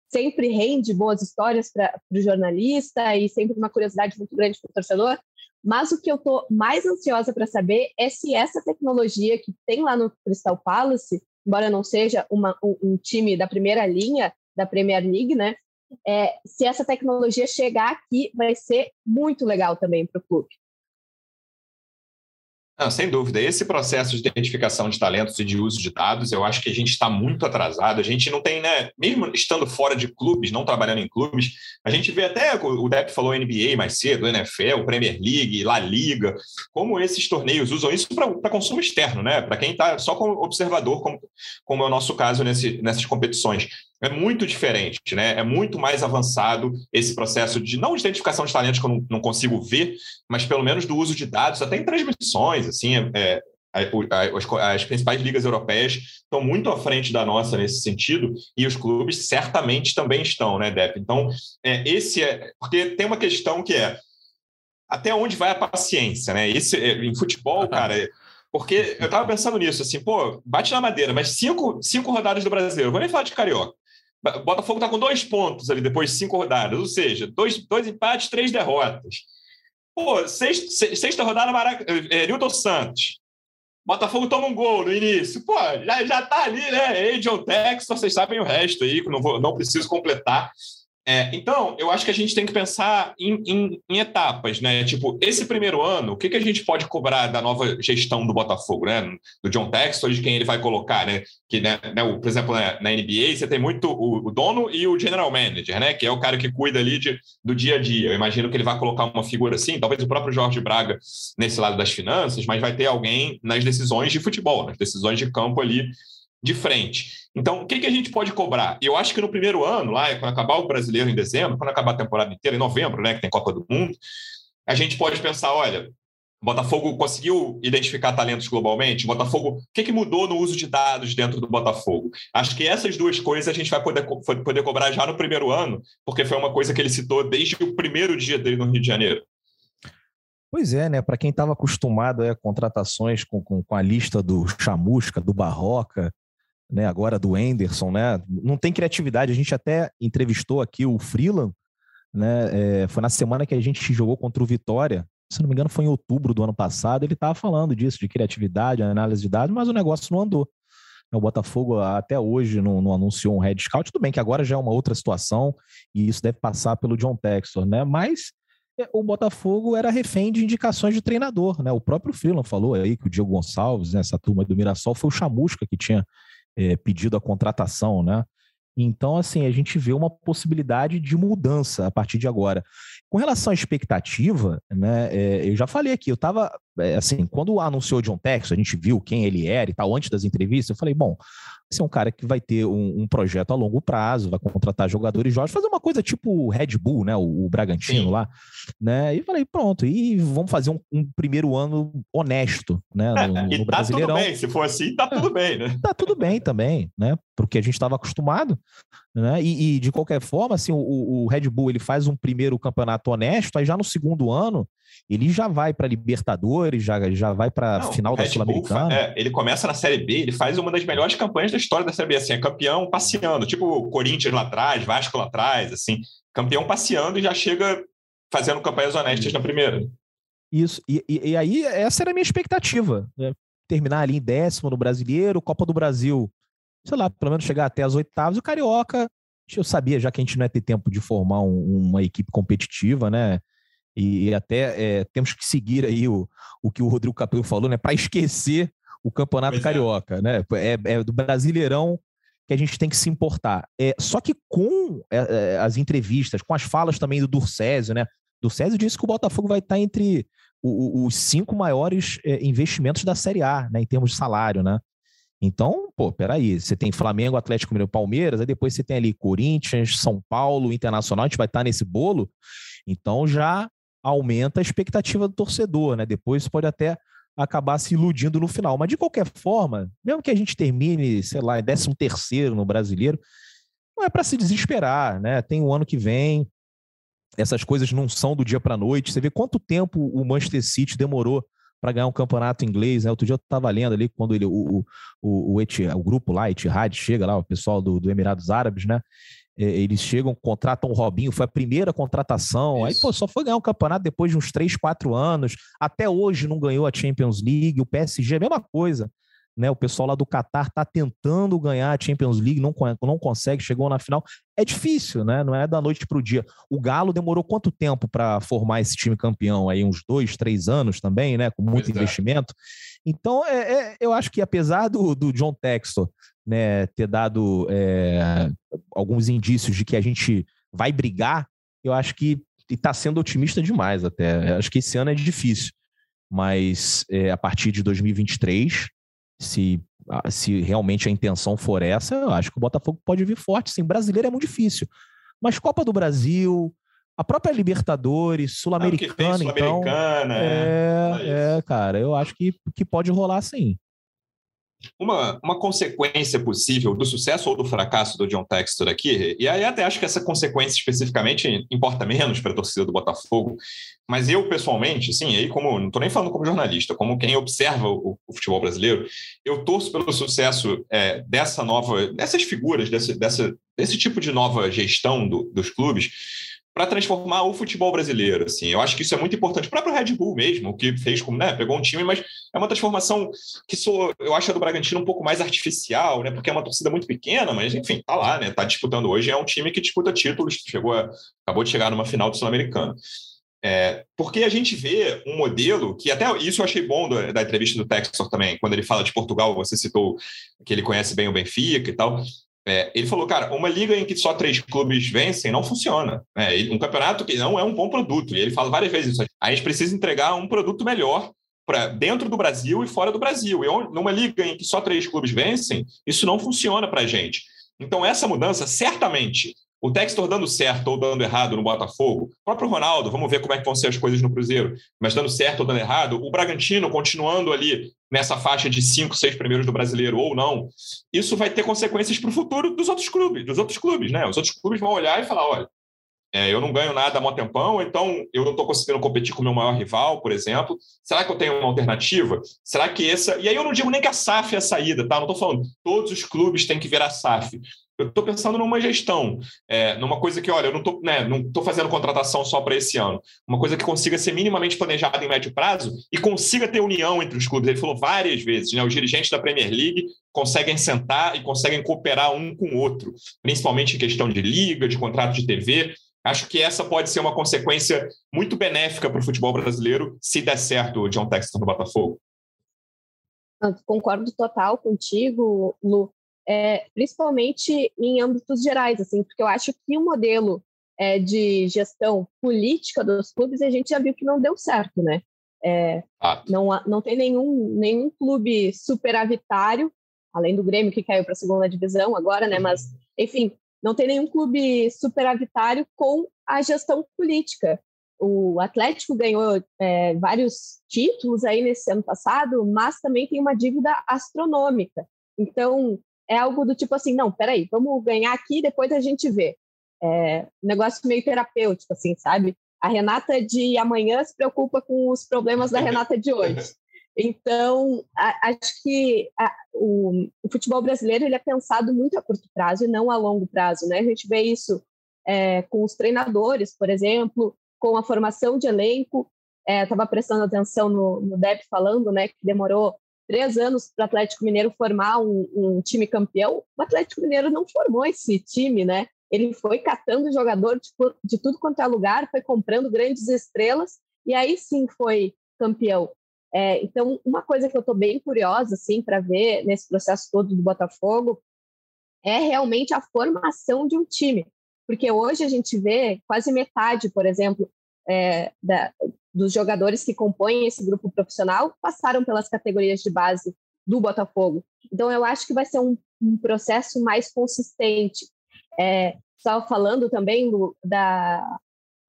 sempre rende boas histórias para o jornalista e sempre uma curiosidade muito grande para o torcedor. Mas o que eu estou mais ansiosa para saber é se essa tecnologia que tem lá no Crystal Palace, embora não seja uma, um, um time da primeira linha da Premier League, né, é, se essa tecnologia chegar aqui, vai ser muito legal também para o clube. Não, sem dúvida. Esse processo de identificação de talentos e de uso de dados, eu acho que a gente está muito atrasado. A gente não tem, né? Mesmo estando fora de clubes, não trabalhando em clubes, a gente vê até, o Depp falou NBA mais cedo, NFL, Premier League, La Liga, como esses torneios usam isso para consumo externo, né? Para quem está só como observador, como, como é o nosso caso nesse, nessas competições é muito diferente, né? É muito mais avançado esse processo de não de identificação de talentos que eu não, não consigo ver, mas pelo menos do uso de dados, até em transmissões, assim, é, as, as, principais ligas europeias estão muito à frente da nossa nesse sentido, e os clubes certamente também estão, né, Dep? Então, é, esse é. Porque tem uma questão que é até onde vai a paciência, né? Esse, é, em futebol, cara. Porque eu estava pensando nisso, assim, pô, bate na madeira, mas cinco, cinco rodadas do brasileiro, vou nem falar de carioca. Botafogo está com dois pontos ali depois de cinco rodadas, ou seja, dois, dois empates, três derrotas. Pô, sexta, sexta rodada, Marac... é, Newton Santos. Botafogo toma um gol no início. Pô, já, já tá ali, né? Adrian Texas, vocês sabem o resto aí, que não, vou, não preciso completar. É, então, eu acho que a gente tem que pensar em, em, em, etapas, né? Tipo, esse primeiro ano, o que, que a gente pode cobrar da nova gestão do Botafogo, né? Do John Textor, de quem ele vai colocar, né? Que, né, né o, por exemplo, na NBA, você tem muito o, o, dono e o general manager, né? Que é o cara que cuida ali de, do dia a dia. Eu imagino que ele vai colocar uma figura assim, talvez o próprio Jorge Braga nesse lado das finanças, mas vai ter alguém nas decisões de futebol, nas decisões de campo ali de frente. Então, o que, que a gente pode cobrar? Eu acho que no primeiro ano, lá, quando acabar o brasileiro em dezembro, quando acabar a temporada inteira, em novembro, né, que tem Copa do Mundo, a gente pode pensar: olha, Botafogo conseguiu identificar talentos globalmente? Botafogo, o que, que mudou no uso de dados dentro do Botafogo? Acho que essas duas coisas a gente vai poder, poder cobrar já no primeiro ano, porque foi uma coisa que ele citou desde o primeiro dia dele no Rio de Janeiro. Pois é, né? Para quem estava acostumado a contratações com, com, com, a lista do Chamusca, do Barroca, né, agora do Anderson, né? Não tem criatividade. A gente até entrevistou aqui o Freeland, né? É, foi na semana que a gente jogou contra o Vitória. Se não me engano, foi em outubro do ano passado. Ele estava falando disso, de criatividade, análise de dados, mas o negócio não andou. O Botafogo até hoje não, não, anunciou um head scout. Tudo bem que agora já é uma outra situação e isso deve passar pelo John Textor, né? Mas é, o Botafogo era refém de indicações de treinador, né? O próprio Freeland falou aí que o Diego Gonçalves, né, essa turma do Mirassol, foi o Chamusca que tinha é, pedido a contratação, né? Então, assim, a gente vê uma possibilidade de mudança a partir de agora. Com relação à expectativa, né, é, eu já falei aqui, eu estava, é, assim, quando anunciou John Texas, a gente viu quem ele era e tal, antes das entrevistas, eu falei, bom, esse é um cara que vai ter um, um projeto a longo prazo, vai contratar jogadores jovens, fazer uma coisa tipo Red Bull, né, o, o Bragantino Sim. lá, né, e falei, pronto, e vamos fazer um, um primeiro ano honesto, né, no, no, e no tá tudo bem, se for assim, tá tudo bem, né? Tá tudo bem também, né, porque a gente estava acostumado, né? E, e, de qualquer forma, assim, o, o, Red Bull ele faz um primeiro campeonato honesto, aí já no segundo ano ele já vai para Libertadores, já, já vai para final da Sul-Americana. É, ele começa na Série B, ele faz uma das melhores campanhas da história da Série B, assim, é campeão passeando, tipo Corinthians lá atrás, Vasco lá atrás, assim, campeão passeando e já chega fazendo campanhas honestas na primeira. Isso, e, e, e aí essa era a minha expectativa, né? terminar ali em décimo no Brasileiro, Copa do Brasil sei lá, pelo menos chegar até as oitavas. O Carioca, eu sabia já que a gente não ia ter tempo de formar um, uma equipe competitiva, né? E, até é, temos que seguir aí o, o que o Rodrigo Capello falou, né? Para esquecer o Campeonato pois é. Carioca, é. né? É, é, do Brasileirão que a gente tem que se importar. É, só que com é, é, as entrevistas, com as falas também do Durcésio, né? Durcésio disse que o Botafogo vai estar entre o, o, os cinco maiores investimentos da Série A, né? Em termos de salário, né? Então, pô, peraí, você tem Flamengo, Atlético Mineiro, Palmeiras, aí depois você tem ali Corinthians, São Paulo, Internacional, a gente vai estar nesse bolo, então já aumenta a expectativa do torcedor, né? Depois pode até acabar se iludindo no final. Mas de qualquer forma, mesmo que a gente termine, sei lá, em 13 terceiro no brasileiro, não é para se desesperar, né? Tem o um ano que vem, essas coisas não são do dia para noite. Você vê quanto tempo o Manchester City demorou para ganhar um campeonato inglês. Né? Outro dia eu estava lendo ali quando ele, o, o, o, o, o grupo lá, Etihad, chega lá, o pessoal do, do Emirados Árabes, né? Eles chegam, contratam o Robinho, foi a primeira contratação. Isso. Aí, pô, só foi ganhar um campeonato depois de uns 3, 4 anos. Até hoje não ganhou a Champions League. O PSG, a mesma coisa. Né? O pessoal lá do Qatar está tentando ganhar a Champions League, não, não consegue, chegou na final. É difícil, né? Não é da noite para o dia. O Galo demorou quanto tempo para formar esse time campeão? Aí uns dois, três anos também, né? Com muito é. investimento. Então, é, é, eu acho que apesar do, do John Textor né, ter dado é, alguns indícios de que a gente vai brigar, eu acho que está sendo otimista demais até. Eu acho que esse ano é difícil, mas é, a partir de 2023 se, se realmente a intenção for essa, eu acho que o Botafogo pode vir forte. Sim, brasileiro é muito difícil. Mas Copa do Brasil, a própria Libertadores, Sul-Americana, ah, Sul então. É, é, é, cara, eu acho que, que pode rolar sim. Uma, uma consequência possível do sucesso ou do fracasso do John Textor aqui, e aí até acho que essa consequência especificamente importa menos para a torcida do Botafogo, mas eu pessoalmente, assim, aí como não estou nem falando como jornalista, como quem observa o, o futebol brasileiro, eu torço pelo sucesso é, dessa nova, dessas figuras, desse, dessa, desse tipo de nova gestão do, dos clubes, para transformar o futebol brasileiro. Assim. Eu acho que isso é muito importante. O próprio Red Bull mesmo, que fez como, né, pegou um time, mas é uma transformação que sou, eu acho a do Bragantino um pouco mais artificial, né, porque é uma torcida muito pequena, mas enfim, tá lá, né, tá disputando hoje, é um time que disputa títulos, chegou a, acabou de chegar numa final do Sul-Americano. É, porque a gente vê um modelo que até isso eu achei bom da, da entrevista do Textor também, quando ele fala de Portugal, você citou que ele conhece bem o Benfica e tal. É, ele falou, cara, uma liga em que só três clubes vencem não funciona. É, um campeonato que não é um bom produto. E ele fala várias vezes isso. A gente precisa entregar um produto melhor para dentro do Brasil e fora do Brasil. E numa liga em que só três clubes vencem, isso não funciona para a gente. Então, essa mudança, certamente, o Textor dando certo ou dando errado no Botafogo, o próprio Ronaldo, vamos ver como é que vão ser as coisas no Cruzeiro, mas dando certo ou dando errado, o Bragantino continuando ali nessa faixa de cinco, seis primeiros do brasileiro ou não, isso vai ter consequências para o futuro dos outros clubes, dos outros clubes, né? Os outros clubes vão olhar e falar: olha, é, eu não ganho nada há mó tempão, então eu não estou conseguindo competir com o meu maior rival, por exemplo. Será que eu tenho uma alternativa? Será que essa. E aí eu não digo nem que a SAF é a saída, tá? Não estou falando todos os clubes têm que virar SAF. Eu estou pensando numa gestão, é, numa coisa que, olha, eu não estou né, fazendo contratação só para esse ano. Uma coisa que consiga ser minimamente planejada em médio prazo e consiga ter união entre os clubes. Ele falou várias vezes, né? Os dirigentes da Premier League conseguem sentar e conseguem cooperar um com o outro, principalmente em questão de liga, de contrato de TV. Acho que essa pode ser uma consequência muito benéfica para o futebol brasileiro se der certo o John Texton no Botafogo. Concordo total contigo, Lu é, principalmente em âmbitos gerais, assim, porque eu acho que o modelo é, de gestão política dos clubes a gente já viu que não deu certo, né? É, ah. não, não tem nenhum, nenhum clube superavitário, além do Grêmio que caiu para a segunda divisão agora, né? Mas, enfim, não tem nenhum clube superavitário com a gestão política. O Atlético ganhou é, vários títulos aí nesse ano passado, mas também tem uma dívida astronômica. Então, é algo do tipo assim, não, peraí, vamos ganhar aqui, depois a gente vê. É um negócio meio terapêutico, assim, sabe? A Renata de amanhã se preocupa com os problemas da Renata de hoje. Então, a, acho que a, o, o, futebol brasileiro ele é pensado muito a curto prazo e não a longo prazo, né? A gente vê isso é, com os treinadores, por exemplo, com a formação de elenco. Estava é, prestando atenção no, no Deb falando, né, que demorou três anos para o Atlético Mineiro formar um, um, time campeão, o Atlético Mineiro não formou esse time, né? Ele foi catando jogador de, de tudo quanto é lugar, foi comprando grandes estrelas e aí sim foi campeão. É, então, uma coisa que eu estou bem curiosa assim para ver nesse processo todo do Botafogo é realmente a formação de um time, porque hoje a gente vê quase metade, por exemplo, é, da, dos jogadores que compõem esse grupo profissional passaram pelas categorias de base do Botafogo. Então, eu acho que vai ser um, um processo mais consistente. É, estava falando também do, da,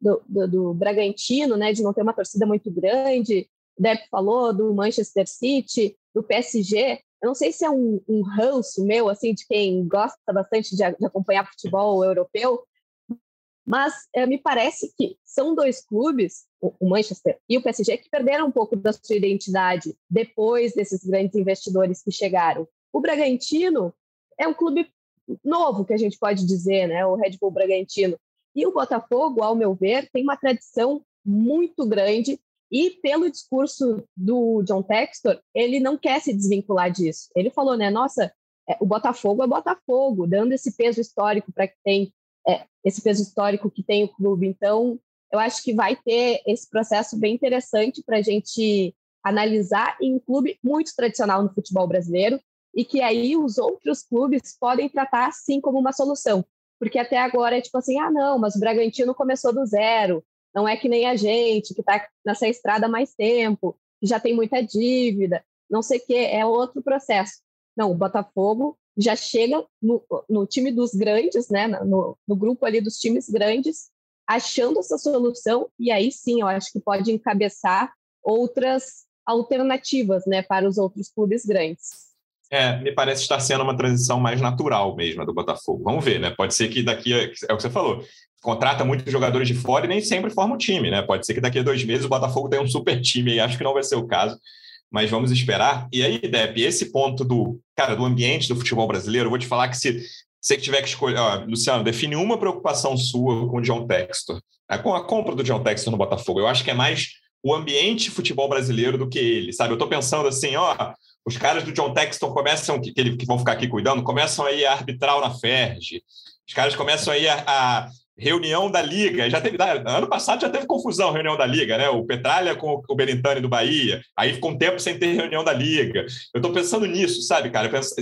do, do, do, Bragantino, né, de não ter uma torcida muito grande. O Depp falou do Manchester City, do PSG. Eu não sei se é um, um ranço meu, assim, de quem gosta bastante de, de acompanhar futebol europeu, mas é, me parece que são dois clubes, o Manchester e o PSG, que perderam um pouco da sua identidade depois desses grandes investidores que chegaram. O Bragantino é um clube novo, que a gente pode dizer, né? o Red Bull Bragantino. E o Botafogo, ao meu ver, tem uma tradição muito grande E pelo discurso do John Textor, ele não quer se desvincular disso. Ele falou, né? Nossa, é, o Botafogo é Botafogo, dando esse peso histórico para que tem esse peso histórico que tem o clube. Então, eu acho que vai ter esse processo bem interessante para a gente analisar em um clube muito tradicional no futebol brasileiro e que aí os outros clubes podem tratar assim como uma solução. Porque até agora é tipo assim, ah, não, mas o Bragantino começou do zero, não é que nem a gente, que está nessa estrada há mais tempo, que já tem muita dívida, não sei o quê, é outro processo. Não, o Botafogo já chega no, no time dos grandes, né, no, no grupo ali dos times grandes, achando essa solução, e aí sim eu acho que pode encabeçar outras alternativas né, para os outros clubes grandes. É, me parece estar sendo uma transição mais natural mesmo do Botafogo. Vamos ver, né? Pode ser que daqui, a, é o que você falou, contrata muitos jogadores de fora e nem sempre forma um time, né? Pode ser que daqui a dois meses o Botafogo tenha um super time e acho que não vai ser o caso, mas vamos esperar. E aí, Depp, esse ponto do, cara, do ambiente do futebol brasileiro, eu vou te falar que se você tiver que escolher, ó, Luciano, define uma preocupação sua com o John Textor, com a compra do John Textor no Botafogo. Eu acho que é mais o ambiente futebol brasileiro do que ele, sabe? Eu estou pensando assim, ó, os caras do John Texton começam, que, que, vão ficar aqui cuidando, começam aí a arbitrar na Ferg, os caras começam aí a, a reunião da Liga. Já teve, ano passado já teve confusão, reunião da Liga, né? O Petralha com o Berintani do Bahia. Aí ficou um tempo sem ter reunião da Liga. Eu estou pensando nisso, sabe, cara? Penso,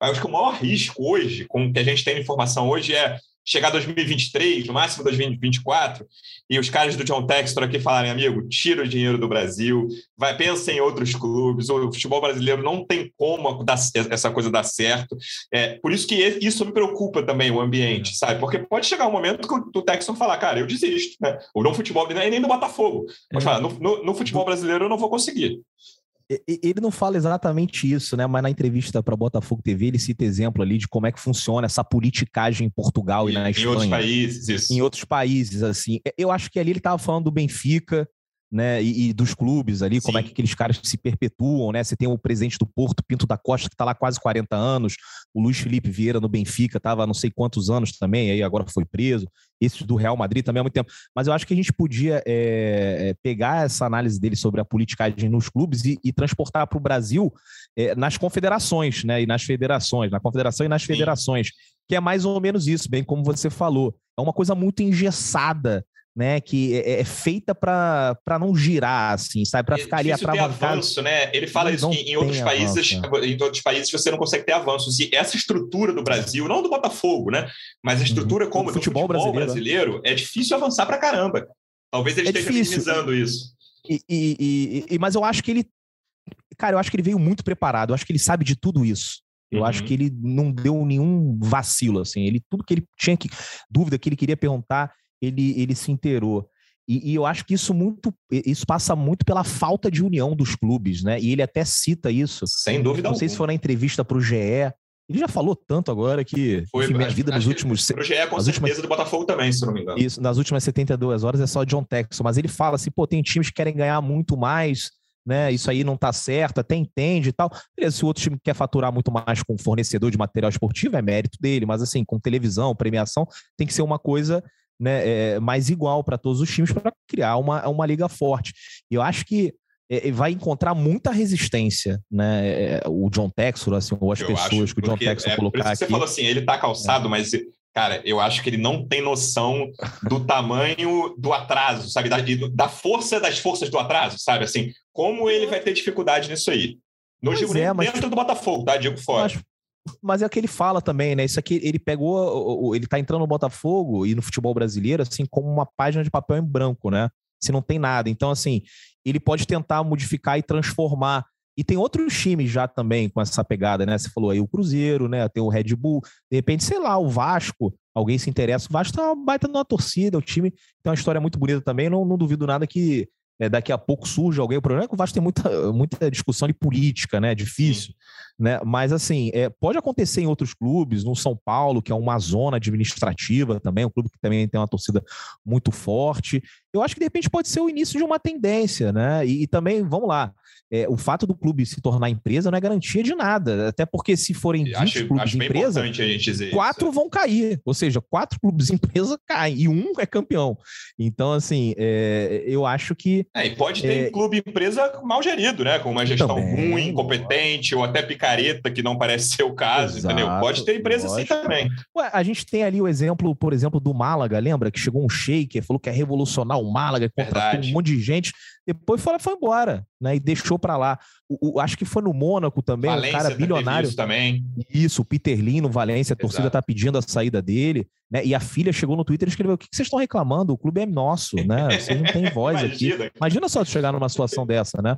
acho que o maior risco hoje, com o que a gente tem de informação hoje, é chegar 2023, no máximo 2024, e os caras do John Textor aqui falarem, amigo, tira o dinheiro do Brasil, vai pensa em outros clubes, o futebol brasileiro não tem como dar, essa coisa dar certo. É, por isso que isso me preocupa também, o ambiente, sabe? Porque pode chegar um momento que o, Textor falar, cara, eu desisto, né? Ou no futebol, nem do Botafogo. Pode é. falar, no, no, no futebol brasileiro eu não vou conseguir ele não fala exatamente isso, né? Mas na entrevista para Botafogo TV ele cita exemplo ali de como é que funciona essa politicagem em Portugal e, e na Espanha. Em outros países, isso. Em outros países, assim. Eu acho que ali ele estava falando do Benfica, né, e, e, dos clubes ali, Sim. como é que aqueles caras se perpetuam, né? Você tem o presidente do Porto, Pinto da Costa, que está lá quase 40 anos, o Luiz Felipe Vieira no Benfica estava há não sei quantos anos também, aí agora foi preso. Esse do Real Madrid também há muito tempo. Mas eu acho que a gente podia é, pegar essa análise dele sobre a politicagem nos clubes e, e transportar para o Brasil é, nas confederações, né? E nas federações, na confederação e nas Sim. federações, que é mais ou menos isso, bem como você falou. É uma coisa muito engessada né, que é, é, é feita para não girar, assim, sabe, para ficar ali atravancado. avanço, né? Ele fala isso que em outros países, avanço. É. em outros países você não consegue ter avanços. E essa estrutura do Brasil, não do Botafogo, né, mas a uhum. estrutura uhum. como do futebol, futebol brasileiro, né? brasileiro, é difícil avançar para caramba. Talvez ele é esteja difícil. minimizando isso. E, e, e, mas eu acho que ele, cara, eu acho que ele veio muito preparado. Eu acho que ele sabe de tudo isso. Eu uhum. acho que ele não deu nenhum vacilo, assim. Ele tudo que ele tinha que dúvida que ele queria perguntar, ele, ele se inteirou. E, e, eu acho que isso muito isso passa muito pela falta de união dos clubes, né? E ele até cita isso. Sem dúvida. Não alguma. sei se foi na entrevista para o GE. Ele já falou tanto agora que foi, enfim, minha vida nos últimos. Pro GE, com certeza, últimas, do Botafogo também, se não me engano. Isso, nas últimas 72 horas é só John Texon, mas ele fala assim: pô, tem times que querem ganhar muito mais, né? Isso aí não tá certo, até entende e tal. Beleza, se o outro time quer faturar muito mais com fornecedor de material esportivo, é mérito dele, mas assim, com televisão, premiação, tem que ser uma coisa né, é, mais igual para todos os times para criar uma, uma liga forte. E eu acho que é, vai encontrar muita resistência, né? É, o John Texor, assim, ou as eu pessoas acho, que o John Texor é, colocar aqui. Você falou assim, ele tá calçado, é. mas cara, eu acho que ele não tem noção do tamanho do atraso, sabe? Da, da força das forças do atraso, sabe? Assim, como ele vai ter dificuldade nisso aí. No digo, é, mas... dentro do Botafogo, tá? Digo fora. Mas, mas é o que ele fala também, né? Isso aqui, ele pegou, ele tá entrando no Botafogo e no futebol brasileiro, assim, como uma página de papel em branco, né? Se não tem nada. Então, assim, ele pode tentar modificar e transformar. E tem outros times já também com essa pegada, né? Você falou aí o Cruzeiro, né? Tem o Red Bull, de repente, sei lá, o Vasco, alguém se interessa. O Vasco tá baita numa torcida, o time tem uma história muito bonita também. Não, não duvido nada que é, daqui a pouco surge alguém. O problema é que o Vasco tem muita, muita discussão de política, né? É difícil. Né? Mas, assim, é, pode acontecer em outros clubes, no São Paulo, que é uma zona administrativa também, um clube que também tem uma torcida muito forte. eu acho que de repente pode ser o início de uma tendência, né? E, e também, vamos lá, é, o fato do clube se tornar empresa não é garantia de nada, até porque se forem 20 acho, clubes acho empresa, quatro isso. vão cair, ou seja, quatro clubes empresa caem e um é campeão. Então, assim, é, eu acho que... É, e pode ter é, clube empresa mal gerido, né? Com uma gestão também, ruim, incompetente, ou até picareta, que não parece ser o caso, exato, entendeu? Pode ter empresa assim também. Ué, a gente tem ali o exemplo, por exemplo, do Málaga, lembra? Que chegou um shaker, falou que é revolucionar o Málaga, contratou um monte de gente, depois foi, foi embora, né? E deixou para lá. O, o, acho que foi no Mônaco também, Valência um cara bilionário. Isso também. Isso, o Peter Lin no Valência, a torcida está pedindo a saída dele, né? E a filha chegou no Twitter e escreveu: o que vocês estão reclamando? O clube é nosso, né? Vocês não têm voz Imagina. aqui. Imagina só chegar numa situação dessa, né?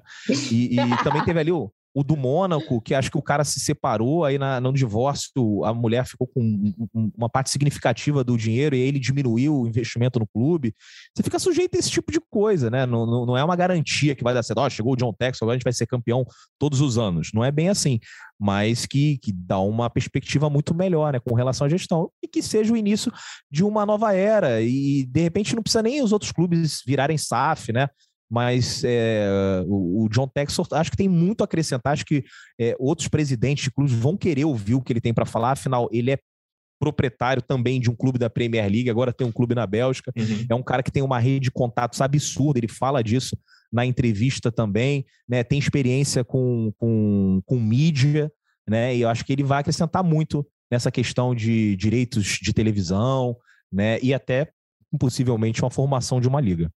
E, e também teve ali o, o do Mônaco, que acho que o cara se separou, aí na, no divórcio a mulher ficou com uma parte significativa do dinheiro e aí ele diminuiu o investimento no clube. Você fica sujeito a esse tipo de coisa, né? Não, não, não é uma garantia que vai dar certo. Oh, chegou o John Texas, agora a gente vai ser campeão todos os anos. Não é bem assim. Mas que, que dá uma perspectiva muito melhor né, com relação à gestão e que seja o início de uma nova era. E de repente não precisa nem os outros clubes virarem SAF, né? Mas é, o, o, John Texor acho que tem muito a acrescentar. Acho que é, outros presidentes de clubes vão querer ouvir o que ele tem para falar, afinal, ele é proprietário também de um clube da Premier League, agora tem um clube na Bélgica. Uhum. É um cara que tem uma rede de contatos absurda, ele fala disso na entrevista também, né? Tem experiência com, com, com mídia, né? E eu acho que ele vai acrescentar muito nessa questão de direitos de televisão, né? E até possivelmente uma formação de uma liga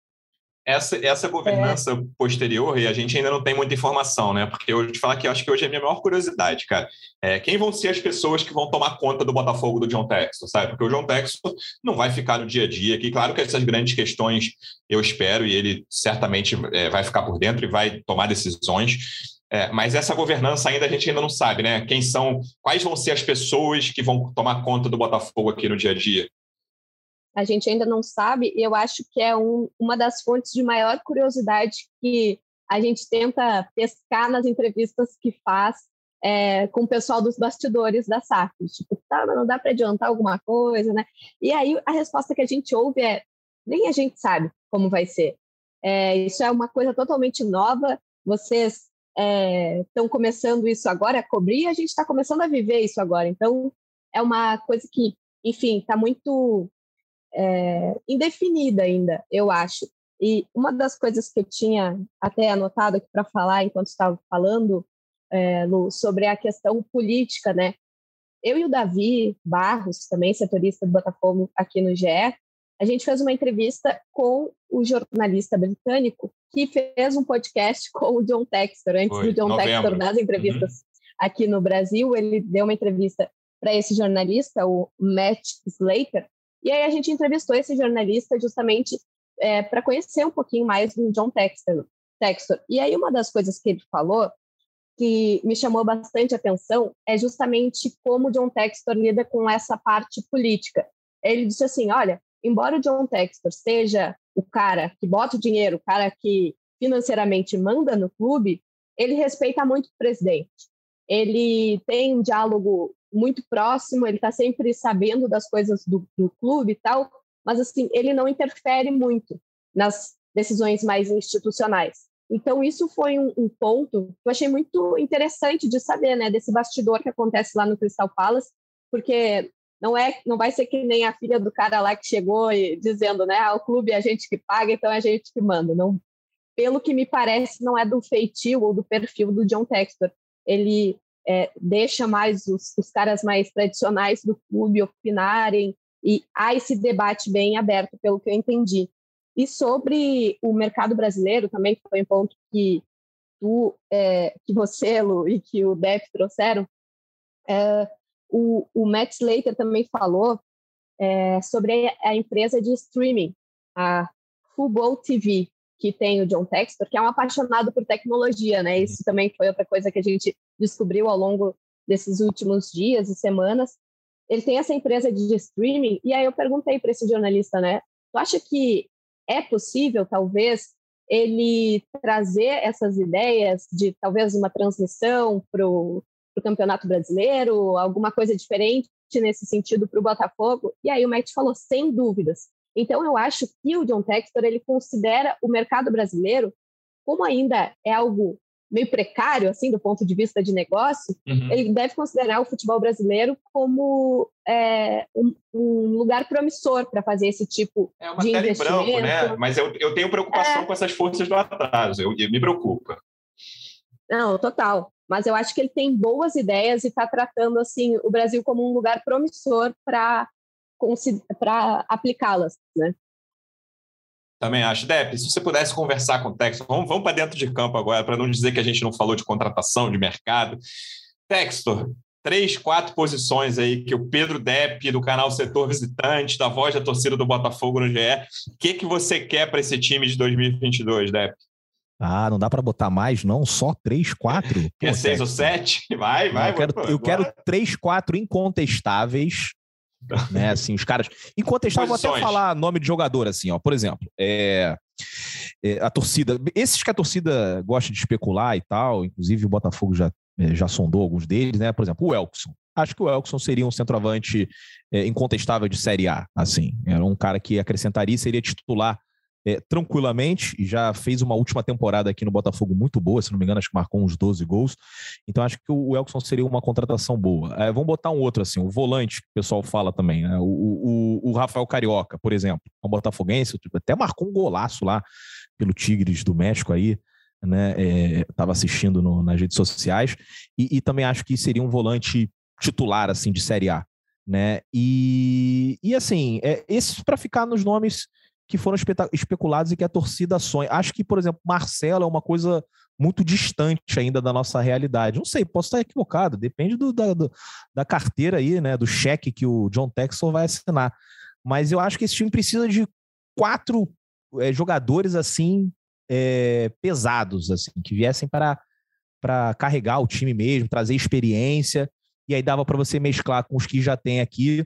essa, essa governança é. posterior, e a gente ainda não tem muita informação, né? Porque eu vou te falar que acho que hoje é a minha maior curiosidade, cara. É, quem vão ser as pessoas que vão tomar conta do Botafogo do John Texton, sabe? Porque o John Texton não vai ficar no dia a dia aqui. Claro que essas grandes questões eu espero, e ele certamente é, vai ficar por dentro e vai tomar decisões. É, mas essa governança ainda a gente ainda não sabe, né? Quem são, quais vão ser as pessoas que vão tomar conta do Botafogo aqui no dia a dia? A gente ainda não sabe, eu acho que é um, uma das fontes de maior curiosidade que a gente tenta pescar nas entrevistas que faz é, com o pessoal dos bastidores da SAF. Tipo, tá, não dá para adiantar alguma coisa, né? E aí a resposta que a gente ouve é: nem a gente sabe como vai ser. É, isso é uma coisa totalmente nova. Vocês estão é, começando isso agora a cobrir, a gente está começando a viver isso agora. Então, é uma coisa que, enfim, está muito é, indefinida ainda, eu acho. E uma das coisas que eu tinha até anotado aqui para falar enquanto estava falando, é, Lu, sobre a questão política, né? Eu e o Davi Barros, também setorista do Botafogo aqui no GE, a gente fez uma entrevista com o jornalista britânico que fez um podcast com o John Textor, antes Foi, do John novembro. Textor nas entrevistas uhum. aqui no Brasil. Ele deu uma entrevista para esse jornalista, o Matt Slater, e aí a gente entrevistou esse jornalista justamente é, para conhecer um pouquinho mais do John Textor, Textor. E aí uma das coisas que ele falou que me chamou bastante atenção é justamente como John Textor lida com essa parte política. Ele disse assim, olha, embora o John Textor seja o cara que bota o dinheiro, o cara que financeiramente manda no clube, ele respeita muito o presidente. Ele tem um diálogo muito próximo, ele está sempre sabendo das coisas do, do clube e tal, mas assim, ele não interfere muito nas decisões mais institucionais. Então, isso foi um, um, ponto que eu achei muito interessante de saber, né, desse bastidor que acontece lá no Crystal Palace, porque não é, não vai ser que nem a filha do cara lá que chegou e dizendo, né, ah, o clube é a gente que paga, então é a gente que manda. Não, pelo que me parece, não é do feitio ou do perfil do John Textor. Ele é, deixa mais os, os caras mais tradicionais do clube opinarem, e há esse debate bem aberto, pelo que eu entendi. E sobre o mercado brasileiro, também foi um ponto que tu, é, que você, Lu, e que o Def trouxeram, é, o, o Matt Slater também falou é, sobre a empresa de streaming, a Football TV, que tem o John Textor, que é um apaixonado por tecnologia, né? Isso também foi outra coisa que a gente descobriu ao longo desses últimos dias e semanas. Ele tem essa empresa de streaming, e aí eu perguntei para esse jornalista, né? Tu acha que é possível, talvez, ele trazer essas ideias de talvez uma transmissão para o Campeonato Brasileiro, alguma coisa diferente nesse sentido para o Botafogo? E aí o Matt falou, sem dúvidas. Então, eu acho que o John Textor ele considera o mercado brasileiro, como ainda é algo meio precário, assim, do ponto de vista de negócio, uhum. ele deve considerar o futebol brasileiro como é, um, um, lugar promissor para fazer esse tipo é uma de tela investimento. em branco, né? Mas eu, eu tenho preocupação é... com essas forças do atraso, eu, eu, me preocupa. Não, total. Mas eu acho que ele tem boas ideias e está tratando assim o Brasil como um lugar promissor para para aplicá-las, né? Também acho. Dep, se você pudesse conversar com o Textor, vamos, vamos para dentro de campo agora, para não dizer que a gente não falou de contratação, de mercado. Textor, três, quatro posições aí que o Pedro Depp, do canal Setor Visitante, da voz da torcida do Botafogo no GE, o que, que você quer para esse time de 2022, Depp? Ah, não dá para botar mais, não? Só três, quatro? Quer seis ou sete? Vai, vai. eu quero, eu quero três, quatro incontestáveis né? Assim, os caras. Enquanto eu vou até falar nome de jogador, assim, ó. Por exemplo, é, é, a torcida. Esses que a torcida gosta de especular e tal, inclusive o Botafogo já, é, já sondou alguns deles, né? Por exemplo, o Elkson. Acho que o Elkson seria um centroavante é, incontestável de Série A, assim. Era um cara que acrescentaria, seria titular é, tranquilamente já fez uma última temporada aqui no Botafogo muito boa, se não me engano, acho que marcou uns 12 gols. Então acho que o Elkson seria uma contratação boa. É, vamos botar um outro assim, o volante, que o pessoal fala também, né? o, o, o, Rafael Carioca, por exemplo, é um botafoguense, até marcou um golaço lá pelo Tigres do México aí. Né, estava é, assistindo no, nas redes sociais e, e também acho que seria um volante titular assim de Série A, né? E, e assim, é, esses para ficar nos nomes que foram especulados e que a torcida sonha. Acho que, por exemplo, Marcelo é uma coisa muito distante ainda da nossa realidade. Não sei, posso estar equivocado, depende do, da, do, da carteira aí, né, do cheque que o John Texel vai assinar. Mas eu acho que esse time precisa de quatro é, jogadores assim é, pesados, assim, que viessem para para carregar o time mesmo, trazer experiência, e aí dava para você mesclar com os que já tem aqui.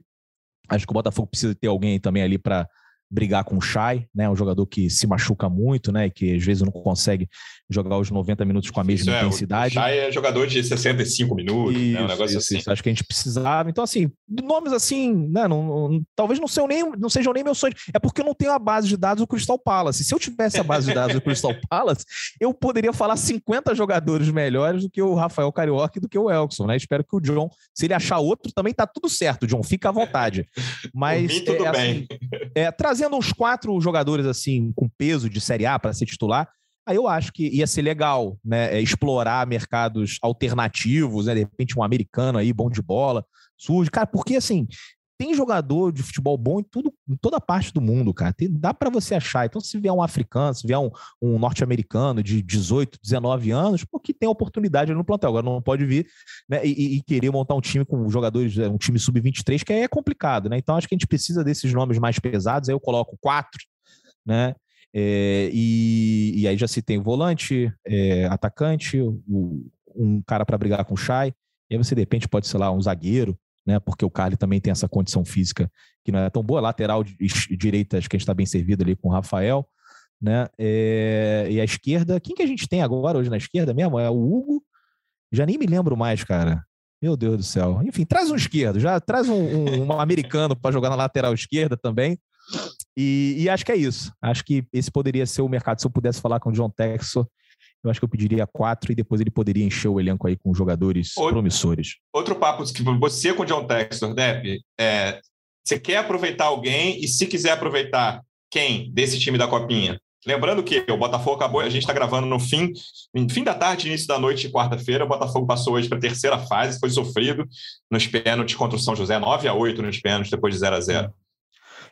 Acho que o Botafogo precisa ter alguém também ali para brigar com o Chay, né? Um jogador que se machuca muito, né? Que às vezes não consegue jogar os 90 minutos com a mesma isso intensidade. É, o Chay é jogador de 65 minutos, isso, né? Um negócio isso, assim. Isso. Acho que a gente precisava. Então, assim, nomes assim, né? Não, não, talvez não sejam, nem, não sejam nem meus sonhos. É porque eu não tenho a base de dados do Crystal Palace. Se eu tivesse a base de dados do Crystal Palace, eu poderia falar 50 jogadores melhores do que o Rafael Carioca e do que o Elkson, né? Espero que o John, se ele achar outro, também tá tudo certo, John. Fica à vontade. Mas. Mim, tudo é, bem. Assim, é, trazendo uns quatro jogadores assim com peso de Série A para ser titular, aí eu acho que ia ser legal, né? É, explorar mercados alternativos, né? De repente um americano aí bom de bola surge, cara, porque assim tem jogador de futebol bom em, tudo, em toda parte do mundo, cara. Tem, dá para você achar. Então, se vier um africano, se vier um, um norte-americano de 18, 19 anos, porque tem oportunidade no plantel. Agora não pode vir né, e, e, querer montar um time com jogadores, é, um time sub-23, que aí é complicado, né? Então, acho que a gente precisa desses nomes mais pesados. Aí eu coloco quatro, né? É, e, e, aí já se tem volante, é, atacante, o, um cara para brigar com o Chay. E aí você, de repente, pode, sei lá, um zagueiro né? Porque o Carly também tem essa condição física que não é tão boa. Lateral direita, acho que a gente está bem servido ali com o Rafael, né? É, e a esquerda, quem que a gente tem agora hoje na esquerda mesmo? É o Hugo. Já nem me lembro mais, cara. Meu Deus do céu. Enfim, traz um esquerdo, já traz um, um, um americano para jogar na lateral esquerda também. E, e, acho que é isso. Acho que esse poderia ser o mercado. Se eu pudesse falar com o John Texo, eu acho que eu pediria quatro e depois ele poderia encher o elenco aí com jogadores outro, promissores. Outro papo que você com o John Textor, Depp, é, você quer aproveitar alguém e se quiser aproveitar quem desse time da Copinha? Lembrando que o Botafogo acabou, a gente está gravando no fim, fim da tarde, início da noite quarta-feira. O Botafogo passou hoje para a terceira fase, foi sofrido nos pênaltis contra o São José, 9 a 8 nos pênaltis, depois de 0 a 0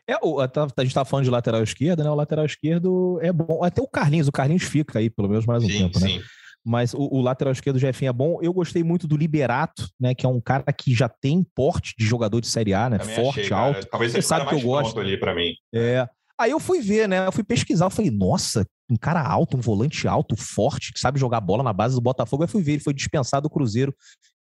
é, o, a, gente tá falando de lateral esquerdo, né? O lateral esquerdo é bom. Até o Carlinhos, o Carlinhos fica aí, pelo menos mais um sim, tempo, né? sim. né? Mas o, o, lateral esquerdo do Jefinho é bom. Eu gostei muito do Liberato, né? Que é um cara que já tem porte de jogador de Série A, né? Também Forte, achei, alto. Talvez Você sabe que eu gosto. ali para mim. É. Aí eu fui ver, né? Eu fui pesquisar, eu falei, nossa, um cara alto, um volante alto, forte, que sabe jogar bola na base do Botafogo. Aí fui ver, ele foi dispensado do Cruzeiro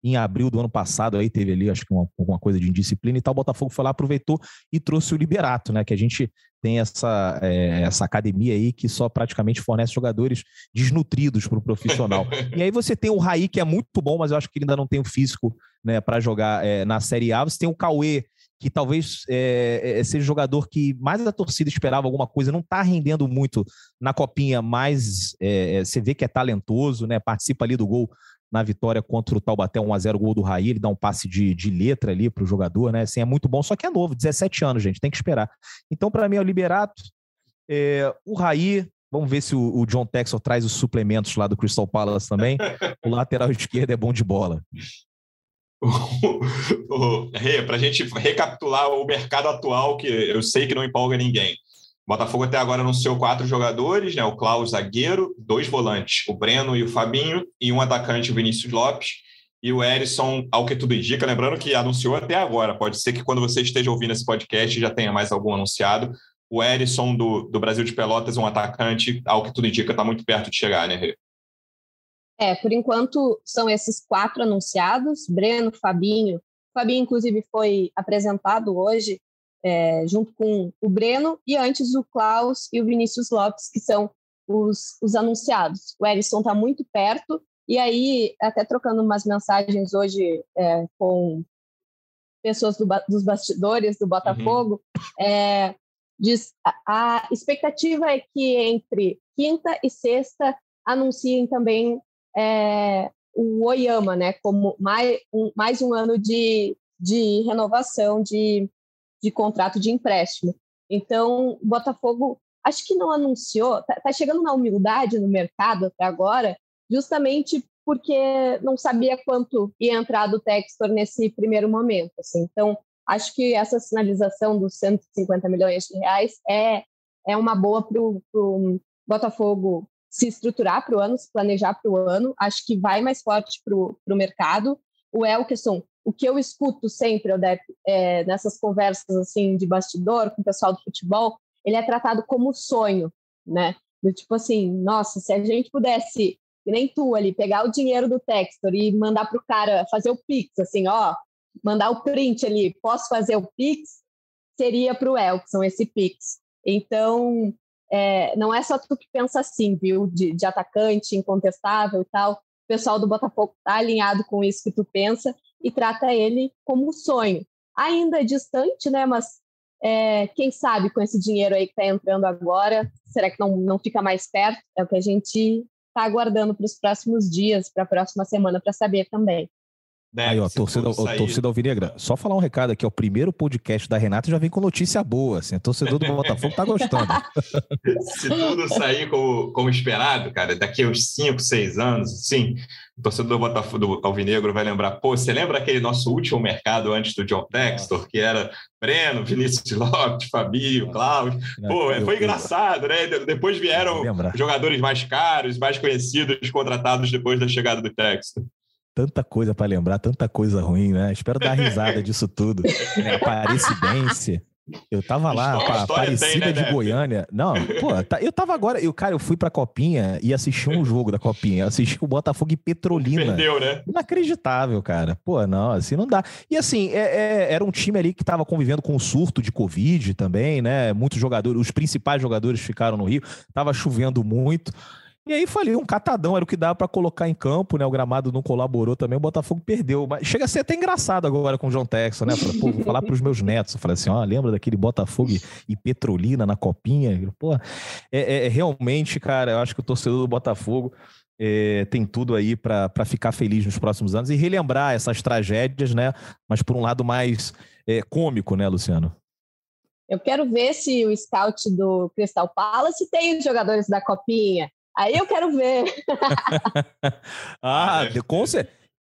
em abril do ano passado, aí teve ali, acho que uma, alguma coisa de indisciplina e tal. O Botafogo foi lá, aproveitou e trouxe o Liberato, né? Que a gente tem essa, é, essa academia aí que só praticamente fornece jogadores desnutridos para o profissional. e aí você tem o Raí, que é muito bom, mas eu acho que ele ainda não tem o físico né, para jogar é, na Série A. Você tem o Cauê, que talvez é, seja o jogador que mais a torcida esperava alguma coisa, não está rendendo muito na copinha, mas é, você vê que é talentoso, né? Participa ali do gol na vitória contra o Taubaté, 1x0 gol do Raí, ele dá um passe de, de letra ali para o jogador, né? Assim, é muito bom, só que é novo, 17 anos, gente, tem que esperar. Então, para mim, é o Liberato, é, o Raí, vamos ver se o, o John Texel traz os suplementos lá do Crystal Palace também. o lateral esquerdo é bom de bola. Para a gente recapitular o mercado atual, que eu sei que não empolga ninguém. O Botafogo até agora anunciou quatro jogadores, né? O Klaus zagueiro, dois volantes, o Breno e o Fabinho, e um atacante, o Vinícius Lopes, e o Erisson, ao que tudo indica, lembrando que anunciou até agora. Pode ser que quando você esteja ouvindo esse podcast já tenha mais algum anunciado. O Erisson do, do Brasil de Pelotas, um atacante, ao que tudo indica, está muito perto de chegar, né, Rê? É, por enquanto são esses quatro anunciados: Breno, Fabinho. Fabinho, inclusive, foi apresentado hoje é, junto com o Breno e antes o Klaus e o Vinícius Lopes, que são os, os anunciados. O Erisson está muito perto, e aí, até trocando umas mensagens hoje é, com pessoas do, dos bastidores do Botafogo, uhum. é, diz, a, a expectativa é que entre quinta e sexta anunciem também é, o Oyama, né, como mais um, mais um ano de, de renovação de, de contrato de empréstimo. Então, o Botafogo acho que não anunciou, está tá chegando na humildade no mercado até agora, justamente porque não sabia quanto ia entrar do Textor nesse primeiro momento. Assim. Então, acho que essa sinalização dos 150 milhões de reais é, é uma boa para o Botafogo se estruturar para o ano, se planejar para o ano. Acho que vai mais forte para o mercado. O Elkerson, o que eu escuto sempre, Odep, é, nessas conversas assim de bastidor com o pessoal do futebol, ele é tratado como sonho, né? Do tipo assim, nossa, se a gente pudesse, nem tu ali, pegar o dinheiro do Textor e mandar para o cara fazer o Pix, assim, ó, mandar o print ali, posso fazer o Pix, seria para o Elkson esse Pix. Então, é, não é só tu que pensa assim, viu? De, de atacante incontestável e tal. O pessoal do Botafogo está alinhado com isso que tu pensa e trata ele como um sonho. Ainda é distante, né? Mas é, quem sabe com esse dinheiro aí que está entrando agora, será que não, não fica mais perto? É o que a gente está aguardando para os próximos dias, para a próxima semana, para saber também. Né? Aí, ó, torcida, torcida Alvinegra, só falar um recado aqui, ó, o primeiro podcast da Renata já vem com notícia boa, assim, o torcedor do Botafogo tá gostando. Se tudo sair como, como esperado, cara, daqui a uns 5, 6 anos, sim, o torcedor do Botafogo, do Alvinegro vai lembrar, pô, você lembra aquele nosso último mercado antes do John Textor, que era Breno, Vinícius Lopes, Fabio, Cláudio, pô, foi engraçado, né? Depois vieram jogadores mais caros, mais conhecidos, contratados depois da chegada do Textor tanta coisa para lembrar, tanta coisa ruim, né? Espero dar risada disso tudo. Né? Aparecidência. Eu tava lá, a Aparecida tem, né, de Goiânia. Não, pô, tá, eu tava agora. Eu, cara, eu fui pra Copinha e assisti um jogo da Copinha. Assisti o Botafogo e Petrolina. Perdeu, né? Inacreditável, cara. Pô, não, assim não dá. E assim, é, é, era um time ali que tava convivendo com o surto de Covid também, né? Muitos jogadores, os principais jogadores ficaram no Rio. Tava chovendo muito. E aí falei, um catadão era o que dava para colocar em campo, né? O gramado não colaborou também, o Botafogo perdeu. Mas chega a ser até engraçado agora com o João Texas, né? Falei, Pô, vou falar pros meus netos. Eu falei assim, ó, lembra daquele Botafogo e Petrolina na copinha? Pô, é, é, é realmente, cara, eu acho que o torcedor do Botafogo é, tem tudo aí para ficar feliz nos próximos anos e relembrar essas tragédias, né? Mas por um lado mais é, cômico, né, Luciano? Eu quero ver se o scout do Crystal Palace tem os jogadores da Copinha. Aí eu quero ver. ah, com,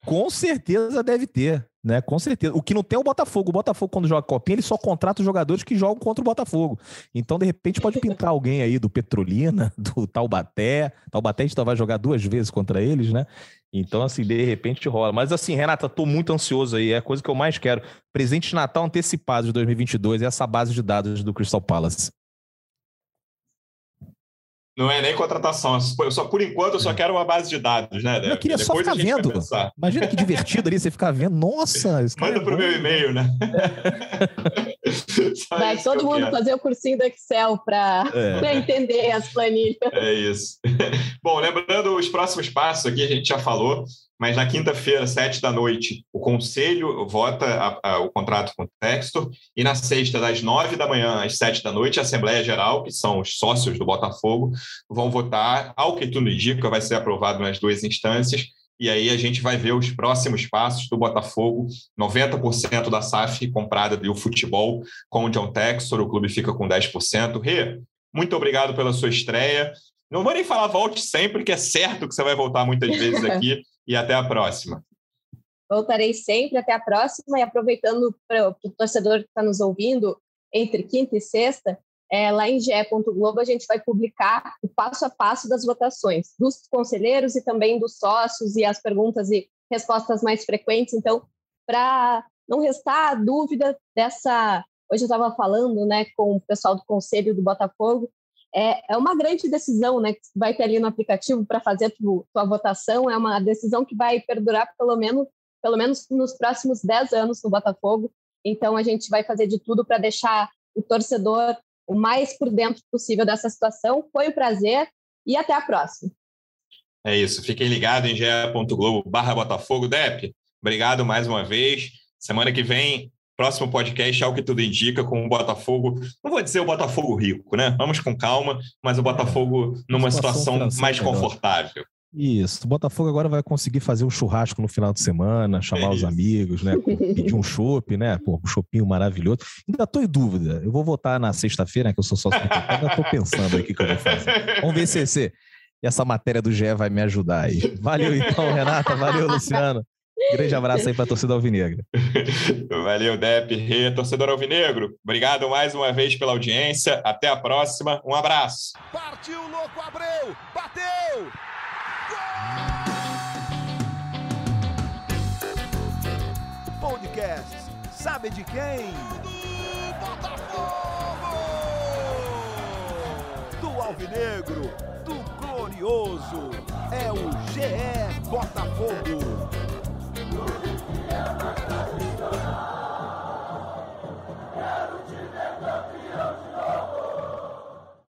com certeza deve ter, né? Com certeza. O que não tem é o Botafogo. O Botafogo, quando joga copinha, ele só contrata os jogadores que jogam contra o Botafogo. Então, de repente, pode pintar alguém aí do Petrolina, do Taubaté. Taubaté a gente vai jogar duas vezes contra eles, né? Então, assim, de repente rola. Mas, assim, Renata, tô muito ansioso aí. É a coisa que eu mais quero. Presente de Natal antecipado de 2022 é essa base de dados do Crystal Palace. Não é nem contratação. Eu só, por enquanto, eu só é. quero uma base de dados, né? Eu queria Depois só ficar vendo. Imagina que divertido ali você ficar vendo. Nossa! Manda é pro meu e-mail, né? Vai todo mundo quero. fazer o cursinho do Excel para é. entender as planilhas. É isso. Bom, lembrando os próximos passos aqui, a gente já falou, mas na quinta-feira, sete da noite, o Conselho vota a, a, o contrato com o Textor, e na sexta, das nove da manhã às sete da noite, a Assembleia Geral, que são os sócios do Botafogo, vão votar, ao que tudo indica, vai ser aprovado nas duas instâncias, e aí a gente vai ver os próximos passos do Botafogo. 90% da SAF comprada do futebol com o John Textor, o clube fica com 10%. Rê, muito obrigado pela sua estreia. Não vou nem falar volte sempre, que é certo que você vai voltar muitas vezes aqui. E até a próxima. Voltarei sempre, até a próxima. E aproveitando para o torcedor que está nos ouvindo, entre quinta e sexta, é, lá em ge.globo a gente vai publicar o passo a passo das votações dos conselheiros e também dos sócios e as perguntas e respostas mais frequentes. Então, para não restar dúvida dessa. Hoje eu estava falando né, com o pessoal do Conselho do Botafogo. É, é uma grande decisão né, que vai ter ali no aplicativo para fazer a tua, tua votação. É uma decisão que vai perdurar pelo menos, pelo menos nos próximos 10 anos no Botafogo. Então, a gente vai fazer de tudo para deixar o torcedor o mais por dentro possível dessa situação. Foi um prazer e até a próxima. É isso. Fiquem ligados em ge.globo Botafogo. Dep, obrigado mais uma vez. Semana que vem, próximo podcast, ao que tudo indica, com o Botafogo. Não vou dizer o Botafogo rico, né? Vamos com calma, mas o Botafogo numa situação, situação mais confortável. Isso. O Botafogo agora vai conseguir fazer um churrasco no final de semana, chamar é os amigos, né? Pedir um chopp, né? Pô, um chopinho maravilhoso. Ainda tô em dúvida. Eu vou votar na sexta-feira, né, que eu sou sócio do Ainda tô pensando aqui o que eu vou fazer. Vamos ver se, se essa matéria do GE vai me ajudar aí. Valeu então, Renata. Valeu, Luciano. Grande abraço aí para a torcida alvinegra. Valeu, Dep, Rê, torcedor alvinegro. Obrigado mais uma vez pela audiência. Até a próxima. Um abraço. Partiu, louco, Abreu! Bateu! Podcast Sabe de quem? Do Botafogo! Do Alvinegro, do Glorioso, é o GE Botafogo. Bye.